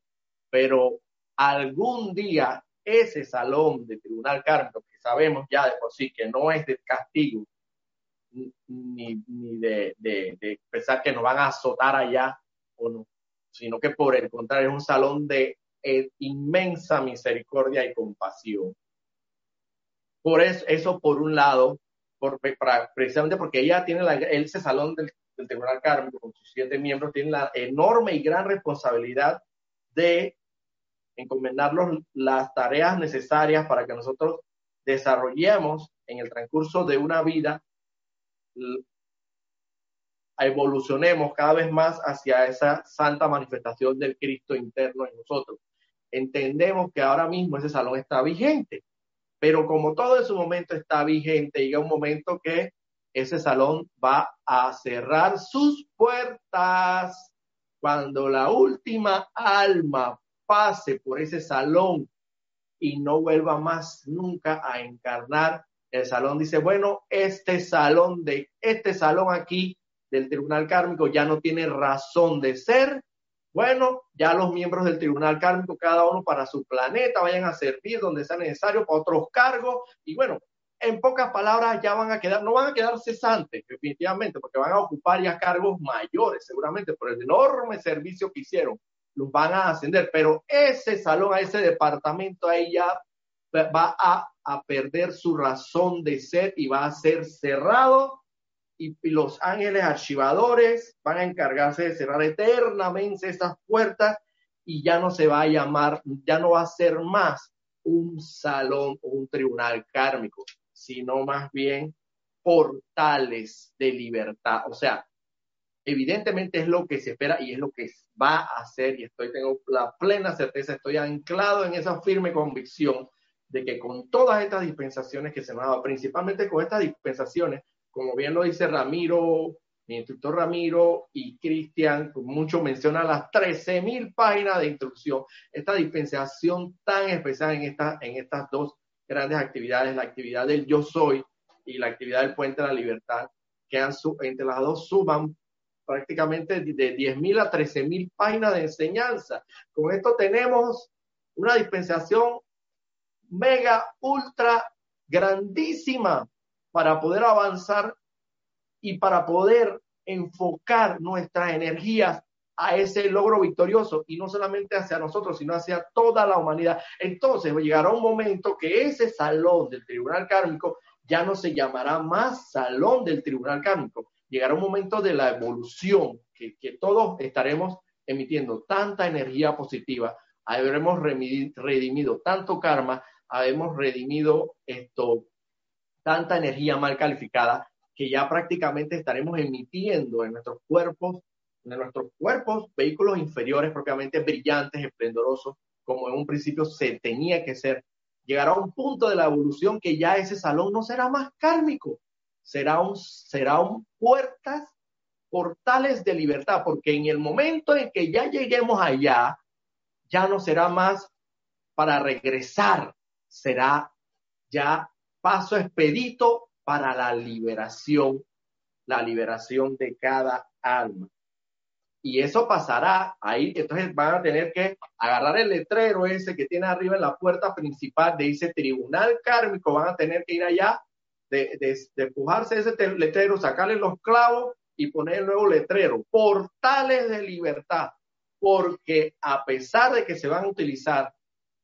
S4: pero algún día ese salón de tribunal kármico, sabemos ya de por sí que no es de castigo, ni, de, pensar que nos van a azotar allá o no, sino que por el contrario es un salón de eh, inmensa misericordia y compasión. Por eso, eso por un lado, por, precisamente porque ella tiene la, ese salón del, del Tribunal Kármico con sus siete miembros, tiene la enorme y gran responsabilidad de encomendarnos las tareas necesarias para que nosotros desarrollemos en el transcurso de una vida, evolucionemos cada vez más hacia esa santa manifestación del Cristo interno en nosotros. Entendemos que ahora mismo ese salón está vigente, pero como todo en su momento está vigente, llega un momento que ese salón va a cerrar sus puertas cuando la última alma pase por ese salón y no vuelva más nunca a encarnar. El salón dice, bueno, este salón de este salón aquí del Tribunal Kármico ya no tiene razón de ser. Bueno, ya los miembros del Tribunal Kármico, cada uno para su planeta, vayan a servir donde sea necesario para otros cargos. Y bueno, en pocas palabras, ya van a quedar, no van a quedar cesantes, definitivamente, porque van a ocupar ya cargos mayores, seguramente, por el enorme servicio que hicieron los van a ascender, pero ese salón, ese departamento, ahí ya va a, perder su razón de ser y va a ser cerrado y, los ángeles archivadores van a encargarse de cerrar eternamente esas puertas y ya no se va a llamar, ya no va a ser más un salón o un tribunal kármico, sino más bien portales de libertad. O sea, evidentemente es lo que se espera y es lo que va a hacer y estoy tengo la plena certeza, estoy anclado en esa firme convicción de que con todas estas dispensaciones que se nos dado, principalmente con estas dispensaciones, como bien lo dice Ramiro, mi instructor Ramiro y Cristian, mucho menciona las 13.000 páginas de instrucción, esta dispensación tan especial en, esta, en estas dos grandes actividades, la actividad del yo soy y la actividad del puente de la libertad, que han, entre las dos suman prácticamente de 10.000 a 13.000 páginas de enseñanza. Con esto tenemos una dispensación mega, ultra, grandísima para poder avanzar y para poder enfocar nuestras energías a ese logro victorioso y no solamente hacia nosotros, sino hacia toda la humanidad. Entonces llegará un momento que ese salón del tribunal kármico ya no se llamará más salón del tribunal kármico, llegará un momento de la evolución que, todos estaremos emitiendo tanta energía positiva, habremos redimido tanto karma, habremos redimido esto, tanta energía mal calificada, que ya prácticamente estaremos emitiendo en nuestros cuerpos, en nuestros cuerpos, vehículos inferiores propiamente brillantes, esplendorosos, como en un principio se tenía que ser. Llegará un punto de la evolución que ya ese salón no será más kármico, será un, será un puertas, portales de libertad, porque en el momento en que ya lleguemos allá, ya no será más para regresar, será ya paso expedito para la liberación, la liberación de cada alma. Y eso pasará ahí, entonces van a tener que agarrar el letrero ese que tiene arriba en la puerta principal de ese tribunal kármico, van a tener que ir allá, de, de, de ese letrero, sacarle los clavos y poner el nuevo letrero, portales de libertad, porque a pesar de que se van a utilizar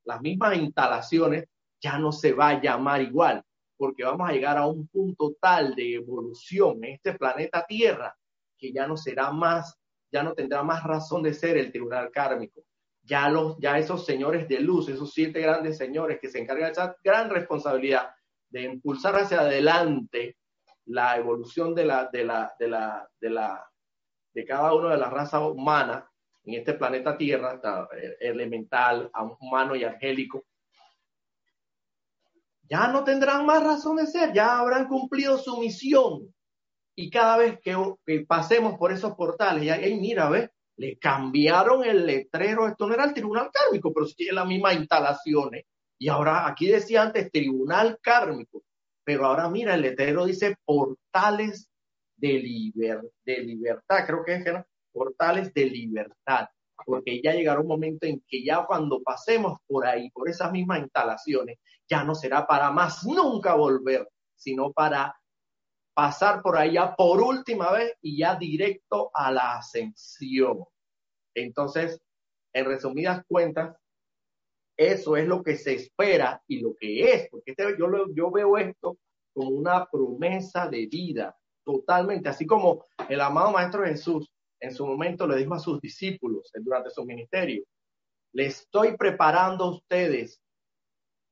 S4: las mismas instalaciones, ya no se va a llamar igual, porque vamos a llegar a un punto tal de evolución en este planeta Tierra que ya no será más, ya no tendrá más razón de ser el tribunal kármico. Ya, los, ya esos señores de luz, esos siete grandes señores que se encargan de esa gran responsabilidad de impulsar hacia adelante la evolución de cada una de las razas humanas en este planeta Tierra, elemental, humano y angélico, ya no tendrán más razón de ser, ya habrán cumplido su misión. Y cada vez que, pasemos por esos portales, ya, hey, mira, ¿ves? Le cambiaron el letrero, esto no era el tribunal kármico, pero sí tiene las mismas instalaciones. Y ahora, aquí decía antes, tribunal kármico, pero ahora mira, el letrero dice portales de, de libertad, creo que es no, portales de libertad, porque ya llegará un momento en que ya cuando pasemos por ahí, por esas mismas instalaciones, ya no será para más nunca volver, sino para pasar por allá por última vez y ya directo a la ascensión. Entonces, en resumidas cuentas, eso es lo que se espera y lo que es, porque este, yo, yo veo esto como una promesa de vida, totalmente, así como el amado Maestro Jesús en su momento le dijo a sus discípulos durante su ministerio, le estoy preparando a ustedes,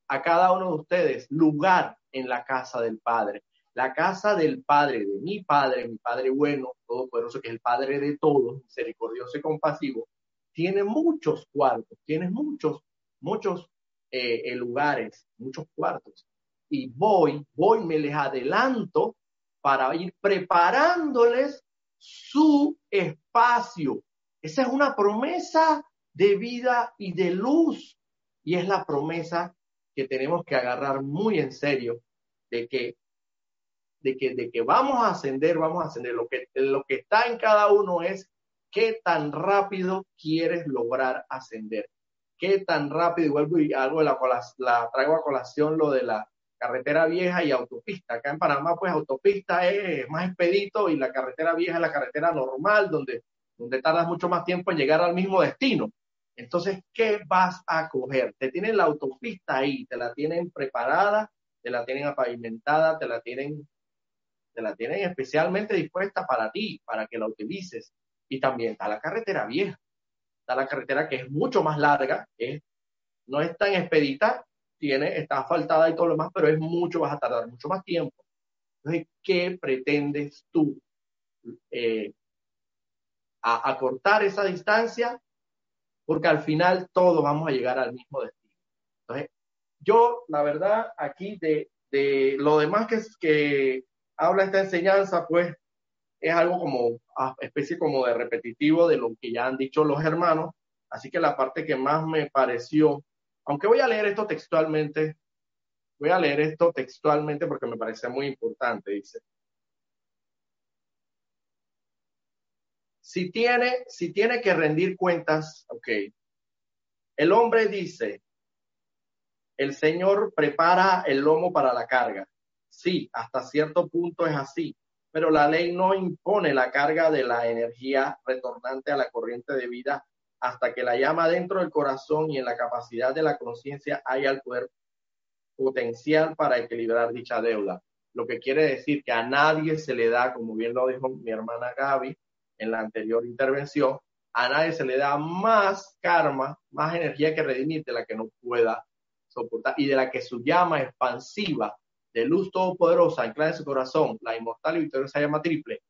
S4: a cada uno de ustedes, lugar en la casa del Padre. La casa del Padre, de mi Padre, mi Padre bueno, todopoderoso, que es el Padre de todos, misericordioso y compasivo, tiene muchos cuartos, tiene muchos, muchos eh, eh, lugares, muchos cuartos. Y voy, voy, me les adelanto para ir preparándoles su espacio. Esa es una promesa de vida y de luz. Y es la promesa que tenemos que agarrar muy en serio de que, de que, de que vamos a ascender, vamos a ascender. Lo que, lo que está en cada uno es qué tan rápido quieres lograr ascender. Qué tan rápido, vuelvo y algo la, la traigo a colación lo de la carretera vieja y autopista. Acá en Panamá, pues autopista es más expedito y la carretera vieja es la carretera normal, donde, donde tardas mucho más tiempo en llegar al mismo destino. Entonces, ¿qué vas a coger? Te tienen la autopista ahí, te la tienen preparada, te la tienen apavimentada, te la tienen, te la tienen especialmente dispuesta para ti, para que la utilices. Y también está la carretera vieja, está la carretera que es mucho más larga, es, no es tan expedita, tiene, está asfaltada y todo lo demás, pero es mucho, vas a tardar mucho más tiempo. Entonces, ¿qué pretendes tú? Eh, a acortar esa distancia, porque al final todos vamos a llegar al mismo destino. Entonces, yo, la verdad, aquí de, de lo demás que, que habla esta enseñanza, pues es algo como, especie como de repetitivo de lo que ya han dicho los hermanos. Así que la parte que más me pareció aunque voy a leer esto textualmente, voy a leer esto textualmente porque me parece muy importante, dice. Si tiene, si tiene que rendir cuentas, ok. El hombre dice, el Señor prepara el lomo para la carga. Sí, hasta cierto punto es así, pero la ley no impone la carga de la energía retornante a la corriente de vida hasta que la llama dentro del corazón y en la capacidad de la conciencia haya el poder potencial para equilibrar dicha deuda. Lo que quiere decir que a nadie se le da, como bien lo dijo mi hermana Gaby en la anterior intervención, a nadie se le da más karma, más energía que redimir de la que no pueda soportar y de la que su llama expansiva de luz todopoderosa anclada en su corazón, la inmortal y victoriosa llama triple,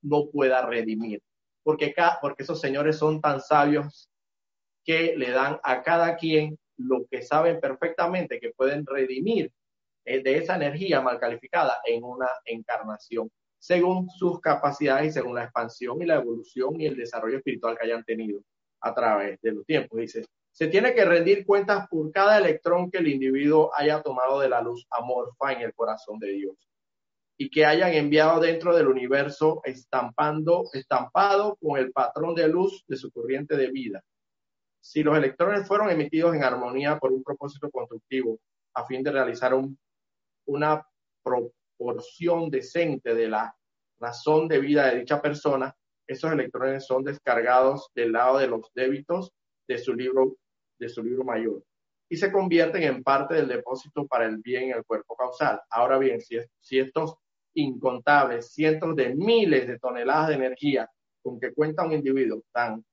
S4: no pueda redimir porque, porque esos señores son tan sabios que le dan a cada quien lo que saben perfectamente que pueden redimir eh, de esa energía mal calificada en una encarnación, según sus capacidades y según la expansión y la evolución y el desarrollo espiritual que hayan tenido a través de los tiempos. Dice, Se tiene que rendir cuentas por cada electrón que el individuo haya tomado de la luz amorfa en el corazón de Dios y que hayan enviado dentro del universo estampando, estampado con el patrón de luz de su corriente de vida. Si los electrones fueron emitidos en armonía por un propósito constructivo a fin de realizar una proporción decente de la razón de vida de dicha persona, esos electrones son descargados del lado de los débitos de su libro, de su libro mayor y se convierten en parte del depósito para el bien en el cuerpo causal. Ahora bien, si, estos incontables, cientos de miles de toneladas de energía con que cuenta un individuo tan,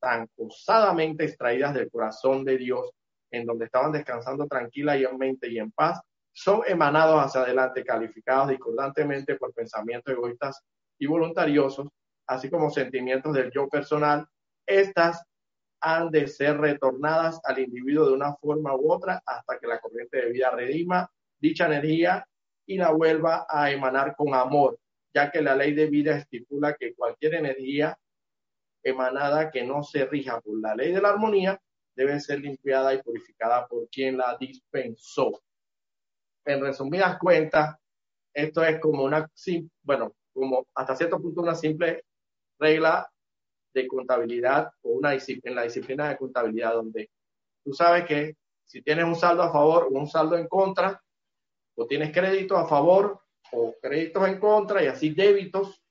S4: tan osadamente extraídas del corazón de Dios, en donde estaban descansando tranquilamente y en paz, son emanados hacia adelante, calificados discordantemente por pensamientos egoístas y voluntariosos, así como sentimientos del yo personal, estas han de ser retornadas al individuo de una forma u otra hasta que la corriente de vida redima dicha energía y la vuelva a emanar con amor, ya que la ley de vida estipula que cualquier energía emanada que no se rija por la ley de la armonía debe ser limpiada y purificada por quien la dispensó. En resumidas cuentas, esto es como una, bueno, como hasta cierto punto una simple regla de contabilidad o una en la disciplina de contabilidad donde tú sabes que si tienes un saldo a favor o un saldo en contra, o tienes créditos a favor o créditos en contra y así débitos,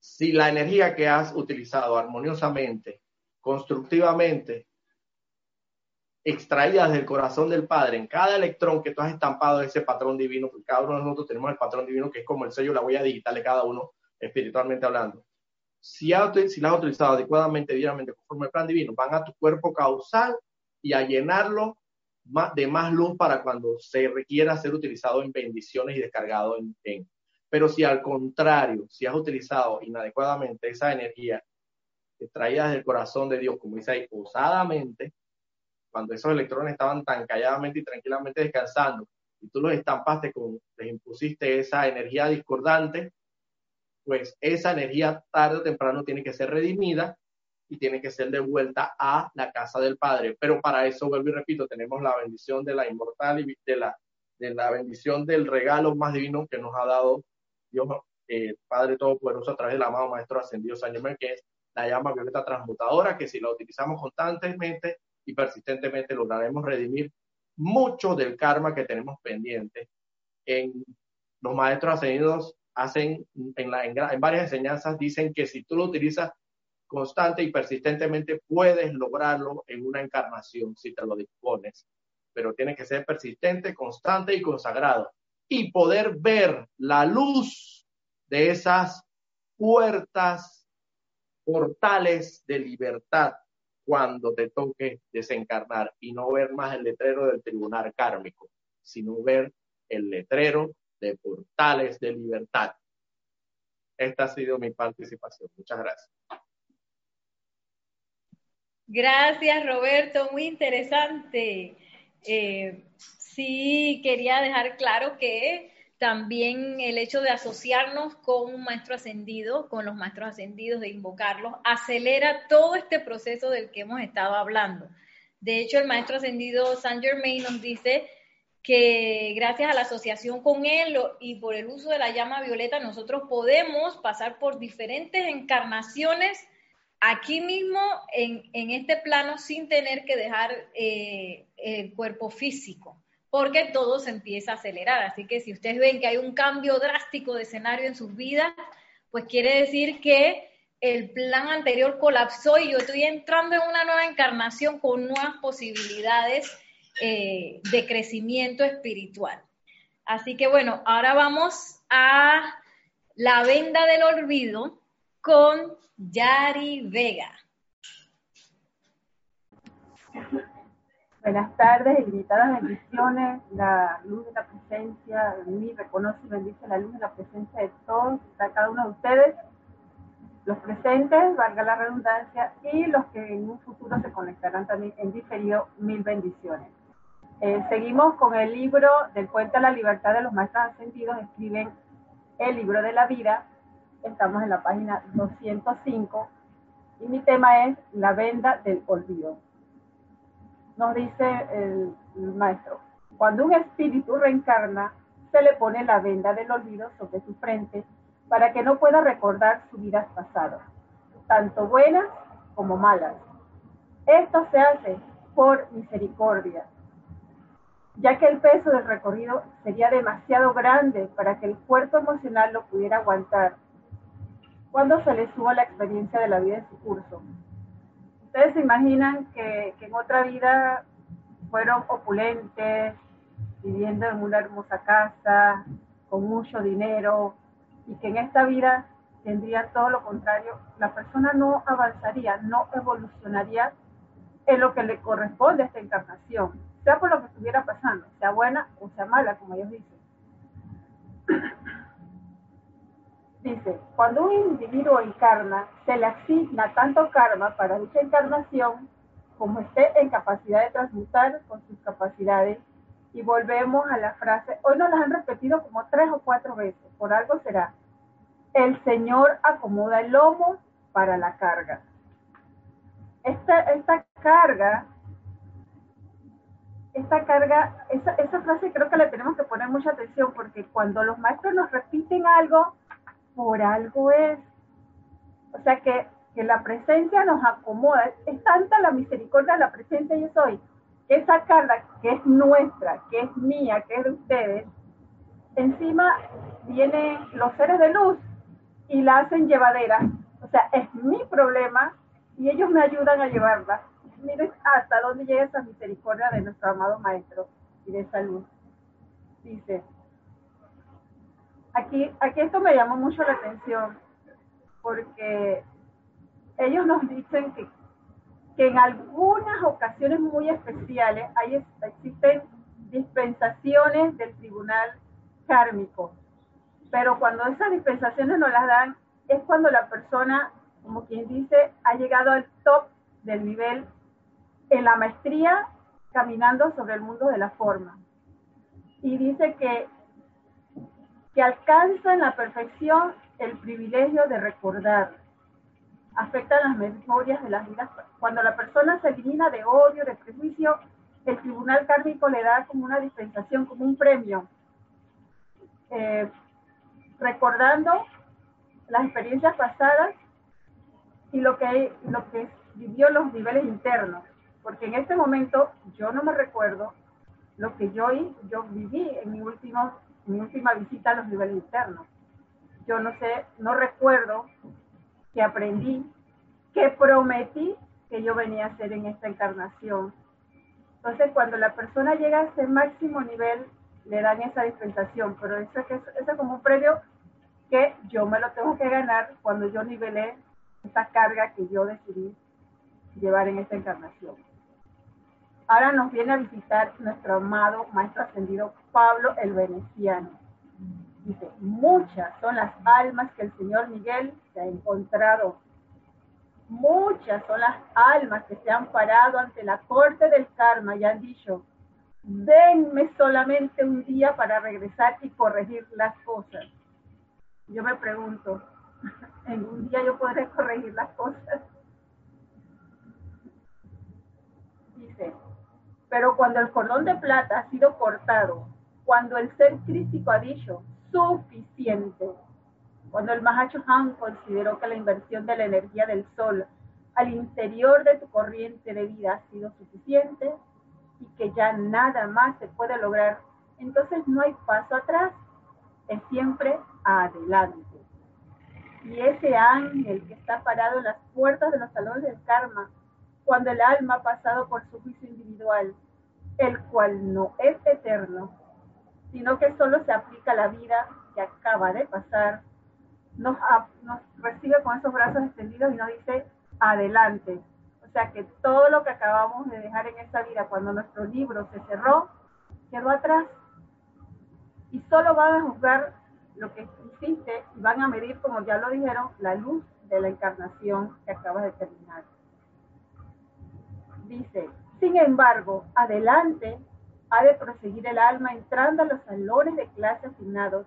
S4: si la energía que has utilizado armoniosamente, constructivamente, extraída del corazón del Padre, en cada electrón que tú has estampado ese patrón divino, porque cada uno de nosotros tenemos el patrón divino que es como el sello, la huella digital de cada uno, espiritualmente hablando. Si, la has utilizado adecuadamente, diariamente, conforme el plan divino, van a tu cuerpo causal y a llenarlo de más luz para cuando se requiera ser utilizado en bendiciones y descargado en, en. Pero si al contrario, si has utilizado inadecuadamente esa energía extraída del corazón de Dios, como dice ahí, osadamente, cuando esos electrones estaban tan calladamente y tranquilamente descansando, y tú los estampaste con, les impusiste esa energía discordante, pues esa energía tarde o temprano tiene que ser redimida y tiene que ser devuelta a la casa del Padre. Pero para eso, vuelvo y repito, tenemos la bendición de la inmortal y de la, de la bendición del regalo más divino que nos ha dado Dios, eh, Padre Todopoderoso, a través del amado Maestro Ascendido San Germán, que es la llama violeta transmutadora, que si la utilizamos constantemente y persistentemente lograremos redimir mucho del karma que tenemos pendiente. En los maestros ascendidos hacen, en, varias enseñanzas, dicen que si tú lo utilizas constante y persistentemente puedes lograrlo en una encarnación si te lo dispones, pero tiene que ser persistente, constante y consagrado. Y poder ver la luz de esas puertas, portales de libertad cuando te toque desencarnar y no ver más el letrero del tribunal kármico, sino ver el letrero de portales de libertad. Esta ha sido mi participación. Muchas gracias.
S1: Gracias, Roberto, muy interesante. Eh, sí, quería dejar claro que también el hecho de asociarnos con un maestro ascendido, con los maestros ascendidos, de invocarlos, acelera todo este proceso del que hemos estado hablando. De hecho, el maestro ascendido Saint Germain nos dice que gracias a la asociación con él y por el uso de la llama violeta, nosotros podemos pasar por diferentes encarnaciones aquí mismo en, este plano sin tener que dejar eh, el cuerpo físico, porque todo se empieza a acelerar. Así que si ustedes ven que hay un cambio drástico de escenario en sus vidas, pues quiere decir que el plan anterior colapsó y yo estoy entrando en una nueva encarnación con nuevas posibilidades eh, de crecimiento espiritual. Así que bueno, ahora vamos a la venda del olvido con Yari Vega.
S5: Buenas tardes, invitadas bendiciones. La luz de la presencia de mí reconoce y bendice la luz de la presencia de todos, de cada uno de ustedes, los presentes, valga la redundancia, y los que en un futuro se conectarán también en diferido, mil bendiciones. Eh, seguimos con el libro del Puente a la Libertad de los Maestros Ascendidos, escriben el libro de la vida, estamos en la página 205 Y mi tema es la venda del olvido. Nos dice el, el maestro, cuando un espíritu reencarna, se le pone la venda del olvido sobre su frente para que no pueda recordar sus vidas pasadas, tanto buenas como malas. Esto se hace por misericordia, ya que el peso del recorrido sería demasiado grande para que el cuerpo emocional lo pudiera aguantar. Cuando se le suba la experiencia de la vida en su curso. Ustedes se imaginan que, en otra vida fueron opulentes, viviendo en una hermosa casa, con mucho dinero, y que en esta vida tendría todo lo contrario, la persona no avanzaría, no evolucionaría en lo que le corresponde a esta encarnación, sea por lo que estuviera pasando, sea buena o sea mala, como ellos dicen. Dice, cuando un individuo encarna, se le asigna tanto karma para dicha encarnación como esté en capacidad de transmutar con sus capacidades. Y volvemos a la frase, hoy nos la han repetido como tres o cuatro veces, por algo será. El Señor acomoda el lomo para la carga. Esta carga, esta carga, esa, esa frase creo que le tenemos que poner mucha atención porque cuando los maestros nos repiten algo, por algo es. O sea que, que la presencia nos acomoda. Es tanta la misericordia de la presencia yo soy, que esa carga que es nuestra, que es mía, que es de ustedes, encima vienen los seres de luz y la hacen llevadera. O sea, es mi problema y ellos me ayudan a llevarla. Miren hasta dónde llega esa misericordia de nuestro amado Maestro y de esa luz. Dice, aquí, aquí esto me llamó mucho la atención porque ellos nos dicen que, que en algunas ocasiones muy especiales hay, existen dispensaciones del tribunal kármico, pero cuando esas dispensaciones nos las dan es cuando la persona, como quien dice, ha llegado al top del nivel en la maestría caminando sobre el mundo de la forma. Y dice que que alcanza en la perfección el privilegio de recordar. Afectan las memorias de las vidas. Cuando la persona se elimina de odio, de prejuicio, el tribunal kármico le da como una dispensación, como un premio, eh, recordando las experiencias pasadas y lo que, lo que vivió los niveles internos. Porque en este momento yo no me recuerdo lo que yo, yo viví en mi último mi última visita a los niveles internos. Yo no sé, no recuerdo que aprendí, que prometí que yo venía a hacer en esta encarnación. Entonces, cuando la persona llega a ese máximo nivel, le dan esa dispensación, pero eso, es, eso es como un premio que yo me lo tengo que ganar cuando yo nivelé esa carga que yo decidí llevar en esta encarnación. Ahora nos viene a visitar nuestro amado Maestro Ascendido Pablo el Veneciano. Dice, muchas son las almas que el Señor Miguel se ha encontrado. Muchas son las almas que se han parado ante la corte del karma y han dicho, denme solamente un día para regresar y corregir las cosas. Yo me pregunto, ¿en un día yo podré corregir las cosas? Dice, pero cuando el cordón de plata ha sido cortado, cuando el ser crítico ha dicho suficiente, cuando el Mahacho Han consideró que la inversión de la energía del sol al interior de tu corriente de vida ha sido suficiente y que ya nada más se puede lograr, entonces no hay paso atrás, es siempre adelante. Y ese ángel que está parado en las puertas de los salones del karma cuando el alma ha pasado por su juicio el cual no es eterno, sino que solo se aplica a la vida que acaba de pasar, nos, nos recibe con esos brazos extendidos y nos dice, adelante. O sea que todo lo que acabamos de dejar en esa vida cuando nuestro libro se cerró, quedó atrás. Y solo van a juzgar lo que hiciste y van a medir, como ya lo dijeron, la luz de la encarnación que acabas de terminar dice, sin embargo, adelante ha de proseguir el alma entrando a los salones de clase asignados,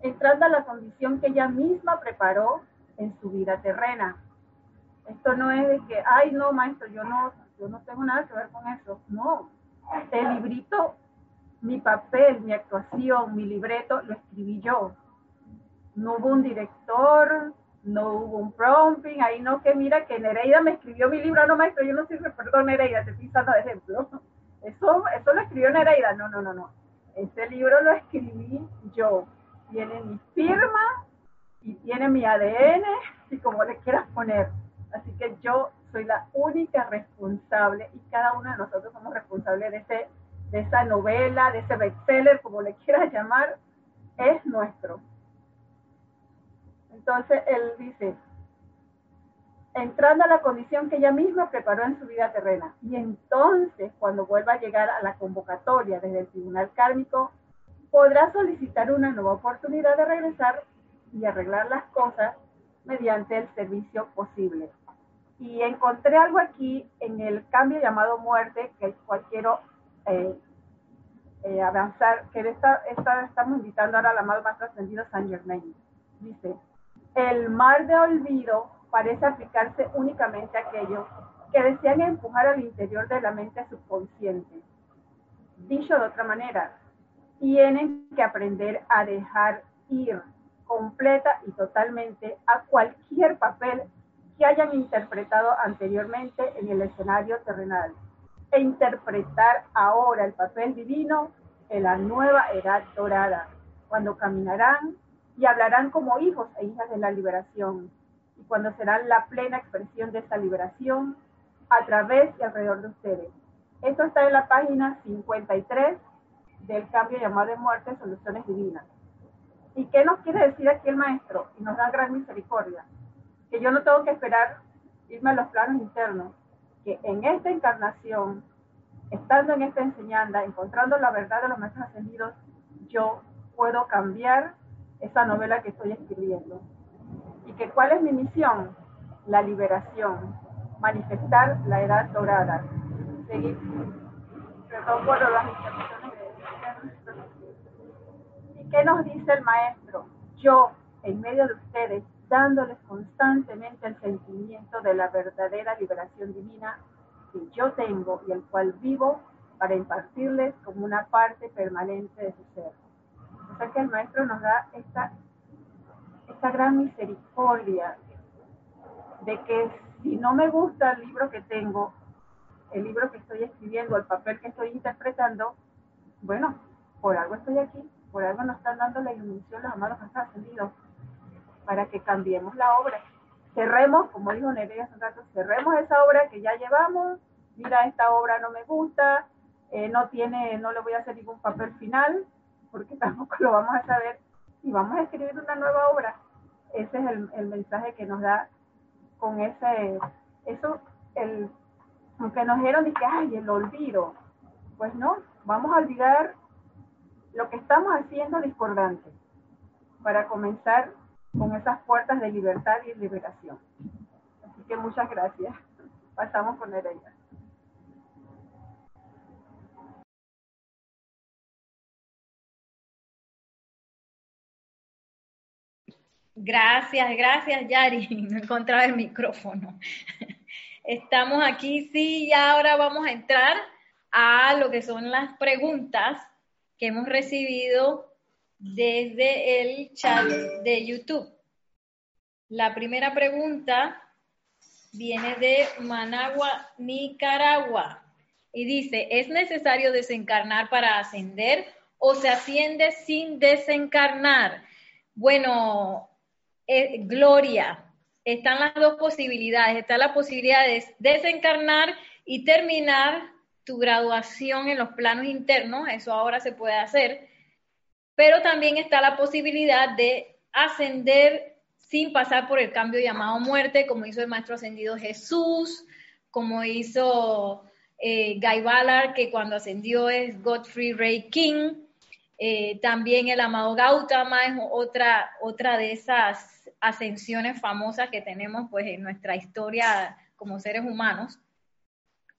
S5: entrando a la condición que ella misma preparó en su vida terrena. Esto no es de que, ay, no, maestro, yo no, yo no tengo nada que ver con eso. No, el librito, mi papel, mi actuación, mi libreto, lo escribí yo. No hubo un director, no hubo un prompting, ahí no que mira que Nereida me escribió mi libro, no maestro, yo no soy, perdón Nereida, te estoy dando de ejemplo. Eso, eso lo escribió Nereida, no, no, no, no. Este libro lo escribí yo. Tiene mi firma y tiene mi ADN, y como le quieras poner. Así que yo soy la única responsable y cada uno de nosotros somos responsables de, ese, de esa novela, de ese bestseller, como le quieras llamar, es nuestro. Entonces él dice, entrando a la condición que ella misma preparó en su vida terrena. Y entonces, cuando vuelva a llegar a la convocatoria desde el Tribunal Kármico, podrá solicitar una nueva oportunidad de regresar y arreglar las cosas mediante el servicio posible. Y encontré algo aquí en el cambio llamado muerte, que es cual quiero eh, eh, avanzar, que esta, esta, estamos invitando ahora al amado más trascendido San Germain. Dice, el mar de olvido parece aplicarse únicamente a aquellos que desean empujar al interior de la mente subconsciente. Dicho de otra manera, tienen que aprender a dejar ir completa y totalmente a cualquier papel que hayan interpretado anteriormente en el escenario terrenal e interpretar ahora el papel divino en la nueva edad dorada, cuando caminarán y hablarán como hijos e hijas de la liberación, y cuando serán la plena expresión de esa liberación a través y alrededor de ustedes. Esto está en la página 53 del cambio llamado de muerte, soluciones divinas. ¿Y qué nos quiere decir aquí el maestro? Y nos da gran misericordia. Que yo no tengo que esperar irme a los planos internos, que en esta encarnación, estando en esta enseñanza, encontrando la verdad de los maestros ascendidos, yo puedo cambiar esa novela que estoy escribiendo. ¿Y que cuál es mi misión? La liberación, manifestar la edad dorada, seguir, por las ¿Y qué nos dice el maestro? Yo, en medio de ustedes, dándoles constantemente el sentimiento de la verdadera liberación divina que yo tengo y el cual vivo para impartirles como una parte permanente de su ser. Que el maestro nos da esta, esta gran misericordia de que si no me gusta el libro que tengo, el libro que estoy escribiendo, el papel que estoy interpretando, bueno, por algo estoy aquí, por algo nos están dando la iluminación los amados ascendidos, para que cambiemos la obra. Cerremos, como dijo Nerea hace un rato, cerremos esa obra que ya llevamos, mira, esta obra no me gusta, eh, no tiene, no le voy a hacer ningún papel final, porque tampoco lo vamos a saber, y vamos a escribir una nueva obra. Ese es el, el mensaje que nos da con ese, eso, el, aunque nos dieron y que, ay, el olvido, pues no, vamos a olvidar lo que estamos haciendo discordante para comenzar con esas puertas de libertad y liberación. Así que muchas gracias. Pasamos con Nereida.
S1: Gracias, gracias Yari. No encontraba el micrófono. Estamos aquí, sí, y ahora vamos a entrar a lo que son las preguntas que hemos recibido desde el chat de YouTube. La primera pregunta viene de Managua, Nicaragua, y dice, ¿es necesario desencarnar para ascender o se asciende sin desencarnar? Bueno, eh, Gloria, están las dos posibilidades. Está la posibilidad de desencarnar y terminar tu graduación en los planos internos, eso ahora se puede hacer, pero también está la posibilidad de ascender sin pasar por el cambio llamado muerte, como hizo el Maestro Ascendido Jesús, como hizo eh, Guy Ballard, que cuando ascendió es Godfrey Ray King, eh, también el amado Gautama es otra, otra de esas ascensiones famosas que tenemos pues en nuestra historia como seres humanos.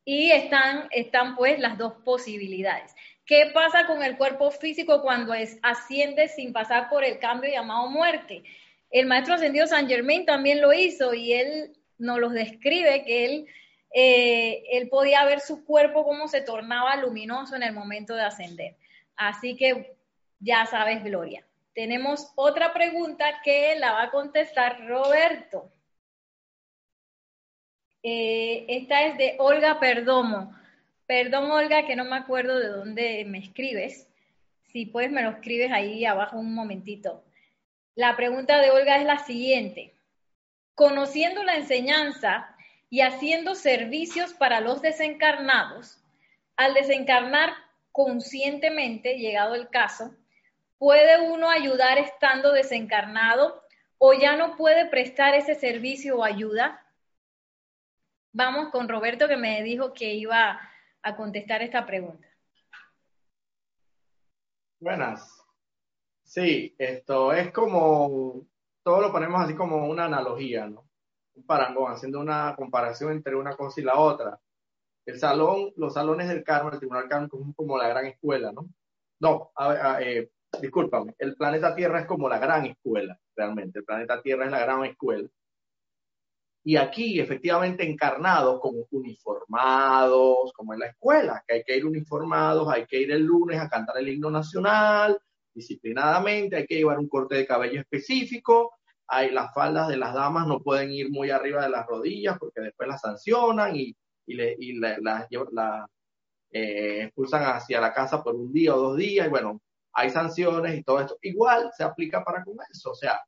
S1: Y están, están pues las dos posibilidades. ¿Qué pasa con el cuerpo físico cuando es, asciende sin pasar por el cambio llamado muerte? El maestro ascendido San Germain también lo hizo y él nos los describe que él, eh, él podía ver su cuerpo cómo se tornaba luminoso en el momento de ascender. Así que ya sabes, Gloria. Tenemos otra pregunta que la va a contestar Roberto. Eh, esta es de Olga Perdomo. Perdón, Olga, que no me acuerdo de dónde me escribes. Si puedes, me lo escribes ahí abajo un momentito. La pregunta de Olga es la siguiente. Conociendo la enseñanza y haciendo servicios para los desencarnados, al desencarnar conscientemente, llegado el caso, ¿puede uno ayudar estando desencarnado o ya no puede prestar ese servicio o ayuda? Vamos con Roberto que me dijo que iba a contestar esta pregunta.
S4: Buenas. Sí, esto es como, todo lo ponemos así como una analogía, ¿no? Un parangón, haciendo una comparación entre una cosa y la otra. El salón, los salones del Carmen, el Tribunal Carmen, como la gran escuela, ¿no? No, a, eh, discúlpame, el planeta Tierra es como la gran escuela, realmente. El planeta Tierra es la gran escuela y aquí efectivamente encarnados como uniformados, como en la escuela, que hay que ir uniformados, hay que ir el lunes a cantar el himno nacional, disciplinadamente, hay que llevar un corte de cabello específico, hay las faldas de las damas no pueden ir muy arriba de las rodillas porque después las sancionan y, y, le, y la, eh, expulsan hacia la casa por un día o dos días, y bueno, hay sanciones y todo esto. Igual se aplica para con eso, o sea,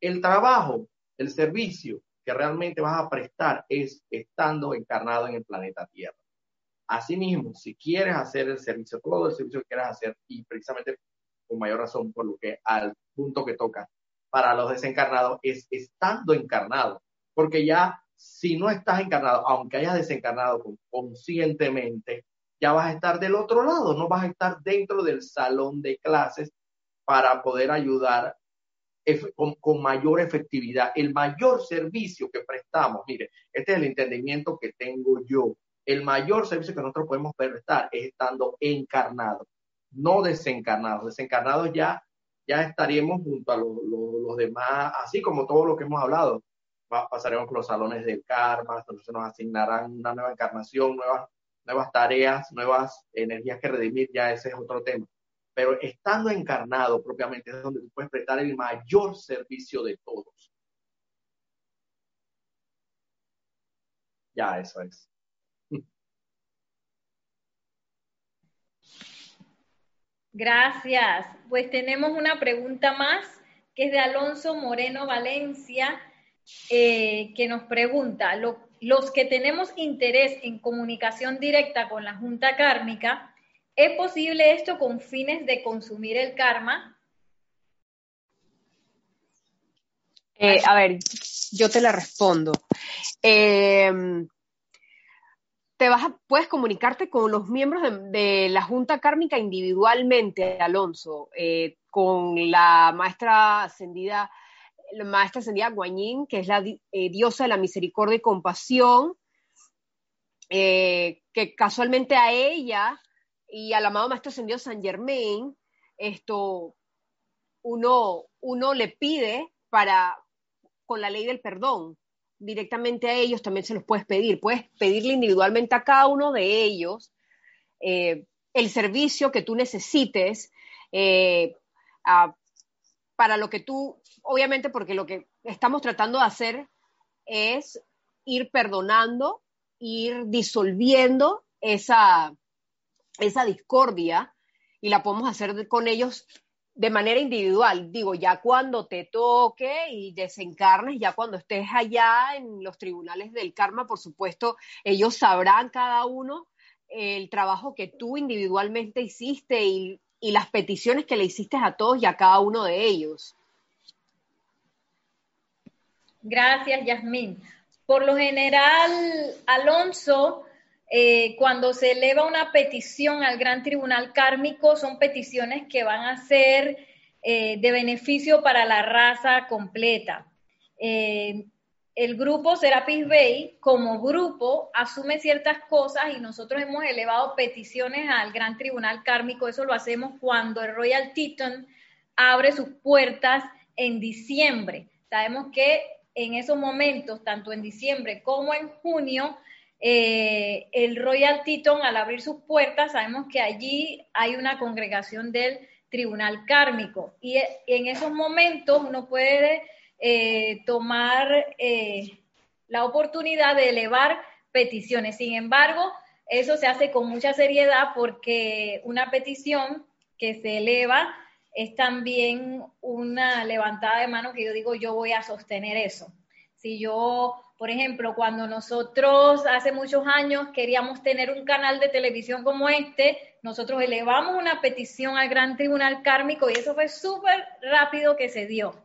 S4: el trabajo el servicio que realmente vas a prestar es estando encarnado en el planeta Tierra. Asimismo, si quieres hacer el servicio, todo el servicio que quieras hacer, y precisamente con mayor razón por lo que al punto que toca para los desencarnados es estando encarnado, porque ya si no estás encarnado, aunque hayas desencarnado conscientemente, ya vas a estar del otro lado, no vas a estar dentro del salón de clases para poder ayudar con, mayor efectividad, el mayor servicio que prestamos. Mire, este es el entendimiento que tengo yo. El mayor servicio que nosotros podemos prestar es estando encarnados, no desencarnados. Desencarnados ya, ya estaríamos junto a los demás, así como todo lo que hemos hablado. pasaremos por los salones del karma, entonces nos asignarán una nueva encarnación, nuevas, nuevas tareas, nuevas energías que redimir, ya ese es otro tema pero estando encarnado propiamente es donde tú puedes prestar el mayor servicio de todos. Ya, eso es.
S1: Gracias. Pues tenemos una pregunta más que es de Alonso Moreno Valencia, eh, que nos pregunta, los que tenemos interés en comunicación directa con la Junta Kármica, ¿Es posible esto con fines de consumir el karma?
S2: Eh, a ver, yo te la respondo. Em, te vas puedes comunicarte con los miembros de, la Junta Kármica individualmente, Alonso, eh, con la maestra ascendida, la maestra ascendida Guanyin, que es la eh, diosa de la misericordia y compasión, que casualmente a ella y al amado Maestro Ascendido San Germain, esto uno, uno le pide para, con la ley del perdón, directamente a ellos también se los puedes pedir. Puedes pedirle individualmente a cada uno de ellos eh, el servicio que tú necesites eh, para lo que tú, obviamente porque lo que estamos tratando de hacer es ir perdonando, ir disolviendo esa, esa discordia y la podemos hacer con ellos de manera individual. Digo, ya cuando te toque y desencarnes, ya cuando estés allá en los tribunales del karma, por supuesto, ellos sabrán cada uno el trabajo que tú individualmente hiciste y, y las peticiones que le hiciste a todos y a cada uno de ellos.
S1: Gracias, Yasmín. Por lo general, Alonso, eh, cuando se eleva una petición al Gran Tribunal Kármico, son peticiones que van a ser eh, de beneficio para la raza completa. Eh, el grupo Serapis Bay, como grupo, asume ciertas cosas y nosotros hemos elevado peticiones al Gran Tribunal Kármico. Eso lo hacemos cuando el Royal Teton abre sus puertas en diciembre. Sabemos que en esos momentos, tanto en diciembre como en junio, eh, el Royal Teton, al abrir sus puertas, sabemos que allí hay una congregación del tribunal kármico. Y en esos momentos uno puede eh, tomar eh, la oportunidad de elevar peticiones. Sin embargo, eso se hace con mucha seriedad porque una petición que se eleva es también una levantada de mano que yo digo, yo voy a sostener eso. Si yo, por ejemplo, cuando nosotros hace muchos años queríamos tener un canal de televisión como este, nosotros elevamos una petición al Gran Tribunal Kármico y eso fue súper rápido que se dio.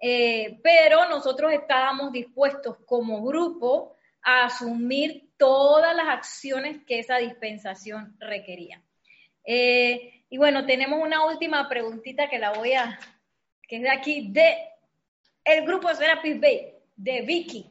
S1: Eh, pero nosotros estábamos dispuestos como grupo a asumir todas las acciones que esa dispensación requería. Eh, y bueno, tenemos una última preguntita que la voy a, que es de aquí, de el grupo Serapis Bay, de Vicky.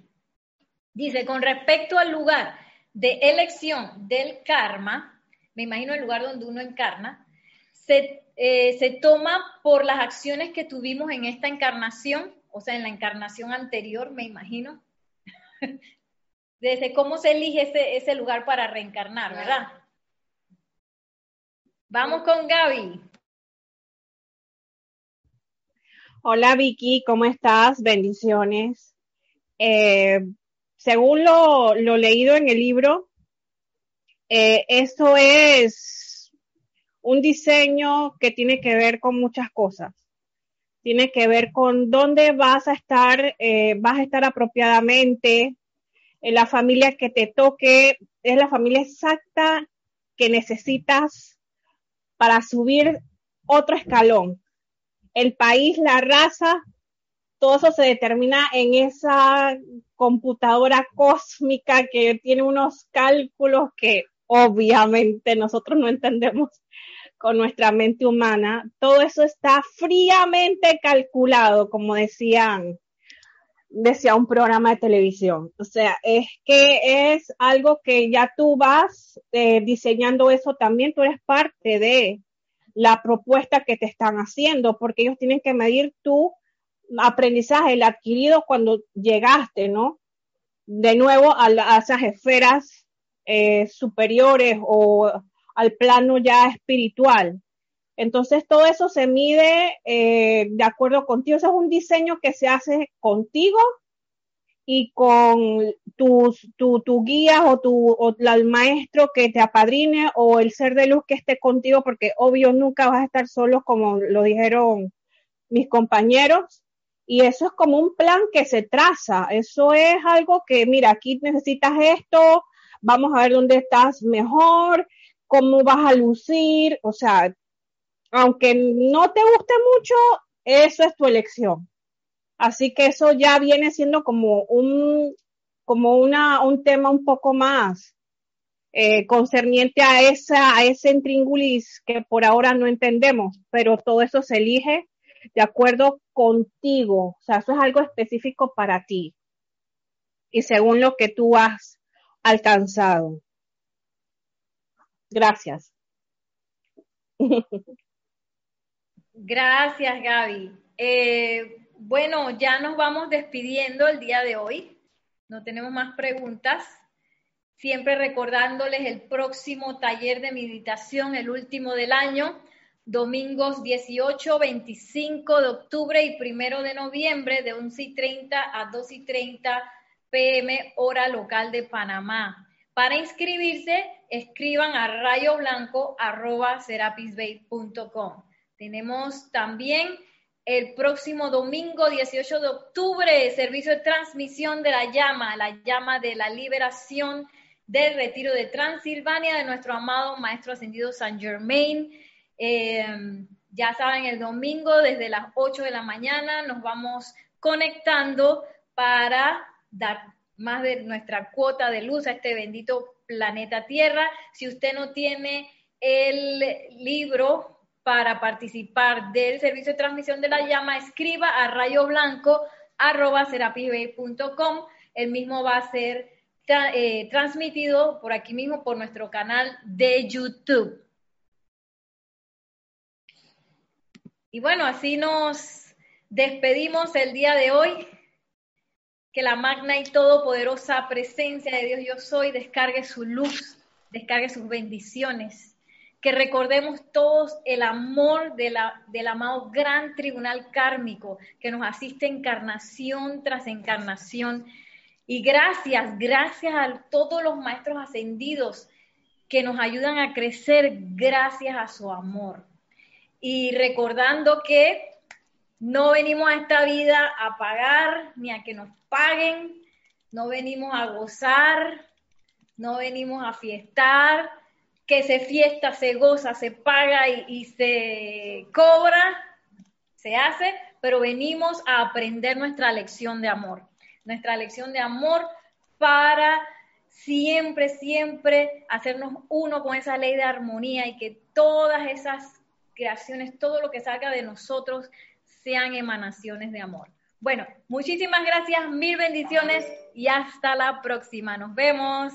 S1: Dice, con respecto al lugar de elección del karma, me imagino el lugar donde uno encarna, se, eh, se toma por las acciones que tuvimos en esta encarnación, o sea, en la encarnación anterior, me imagino. Desde cómo se elige ese, ese lugar para reencarnar, ¿verdad? Vamos con Gaby.
S3: Hola Vicky, ¿cómo estás? Bendiciones. Eh, según lo, lo, leído en el libro, eh, eso es un diseño que tiene que ver con muchas cosas. Tiene que ver con dónde vas a estar, eh, vas a estar apropiadamente, en la familia que te toque, es la familia exacta que necesitas para subir otro escalón. El país, la raza, todo eso se determina en esa computadora cósmica que tiene unos cálculos que obviamente nosotros no entendemos con nuestra mente humana. Todo eso está fríamente calculado, como decían decía un programa de televisión. O sea, es que es algo que ya tú vas eh, diseñando eso también, tú eres parte de la propuesta que te están haciendo, porque ellos tienen que medir tu aprendizaje, el adquirido cuando llegaste, ¿no? De nuevo a, esas esferas eh, superiores o al plano ya espiritual. Entonces todo eso se mide eh, de acuerdo contigo. Eso es un diseño que se hace contigo y con tus, tu, tu guía o, tu, el maestro que te apadrine o el ser de luz que esté contigo, porque obvio nunca vas a estar solo como lo dijeron mis compañeros. Y eso es como un plan que se traza. Eso es algo que, mira, aquí necesitas esto, vamos a ver dónde estás mejor, cómo vas a lucir. O sea, aunque no te guste mucho, eso es tu elección. Así que eso ya viene siendo como un, como una, un tema un poco más eh, concerniente a esa, a ese intríngulis que por ahora no entendemos, pero todo eso se elige de acuerdo contigo. O sea, eso es algo específico para ti. Y según lo que tú has alcanzado. Gracias.
S1: Gracias, Gaby. Eh, bueno, ya nos vamos despidiendo el día de hoy. No tenemos más preguntas. Siempre recordándoles el próximo taller de meditación, el último del año, domingos 18, 25 de octubre y primero de noviembre, de 11 y 30 a 2 y 30 pm, hora local de Panamá. Para inscribirse, escriban a rayoblanco.com. Tenemos también el próximo domingo 18 de octubre, servicio de transmisión de la llama, la llama de la liberación del retiro de Transilvania de nuestro amado Maestro Ascendido San Germain. Eh, ya saben, el domingo desde las 8 de la mañana nos vamos conectando para dar más de nuestra cuota de luz a este bendito planeta Tierra. Si usted no tiene el libro para participar del servicio de transmisión de la llama, escriba a rayoblanco.com. El mismo va a ser eh, transmitido por aquí mismo por nuestro canal de YouTube. Y bueno, así nos despedimos el día de hoy. que la magna y todopoderosa presencia de Dios yo soy descargue su luz, descargue sus bendiciones, que recordemos todos el amor del amado gran tribunal kármico que nos asiste encarnación tras encarnación. Y gracias, gracias a todos los maestros ascendidos que nos ayudan a crecer gracias a su amor. Y recordando que no venimos a esta vida a pagar ni a que nos paguen, no venimos a gozar, no venimos a fiestar, que se fiesta, se goza, se paga y, se cobra, se hace, pero venimos a aprender nuestra lección de amor, nuestra lección de amor para siempre, siempre hacernos uno con esa ley de armonía y que todas esas creaciones, todo lo que salga de nosotros sean emanaciones de amor. Bueno, muchísimas gracias, mil bendiciones y hasta la próxima. Nos vemos.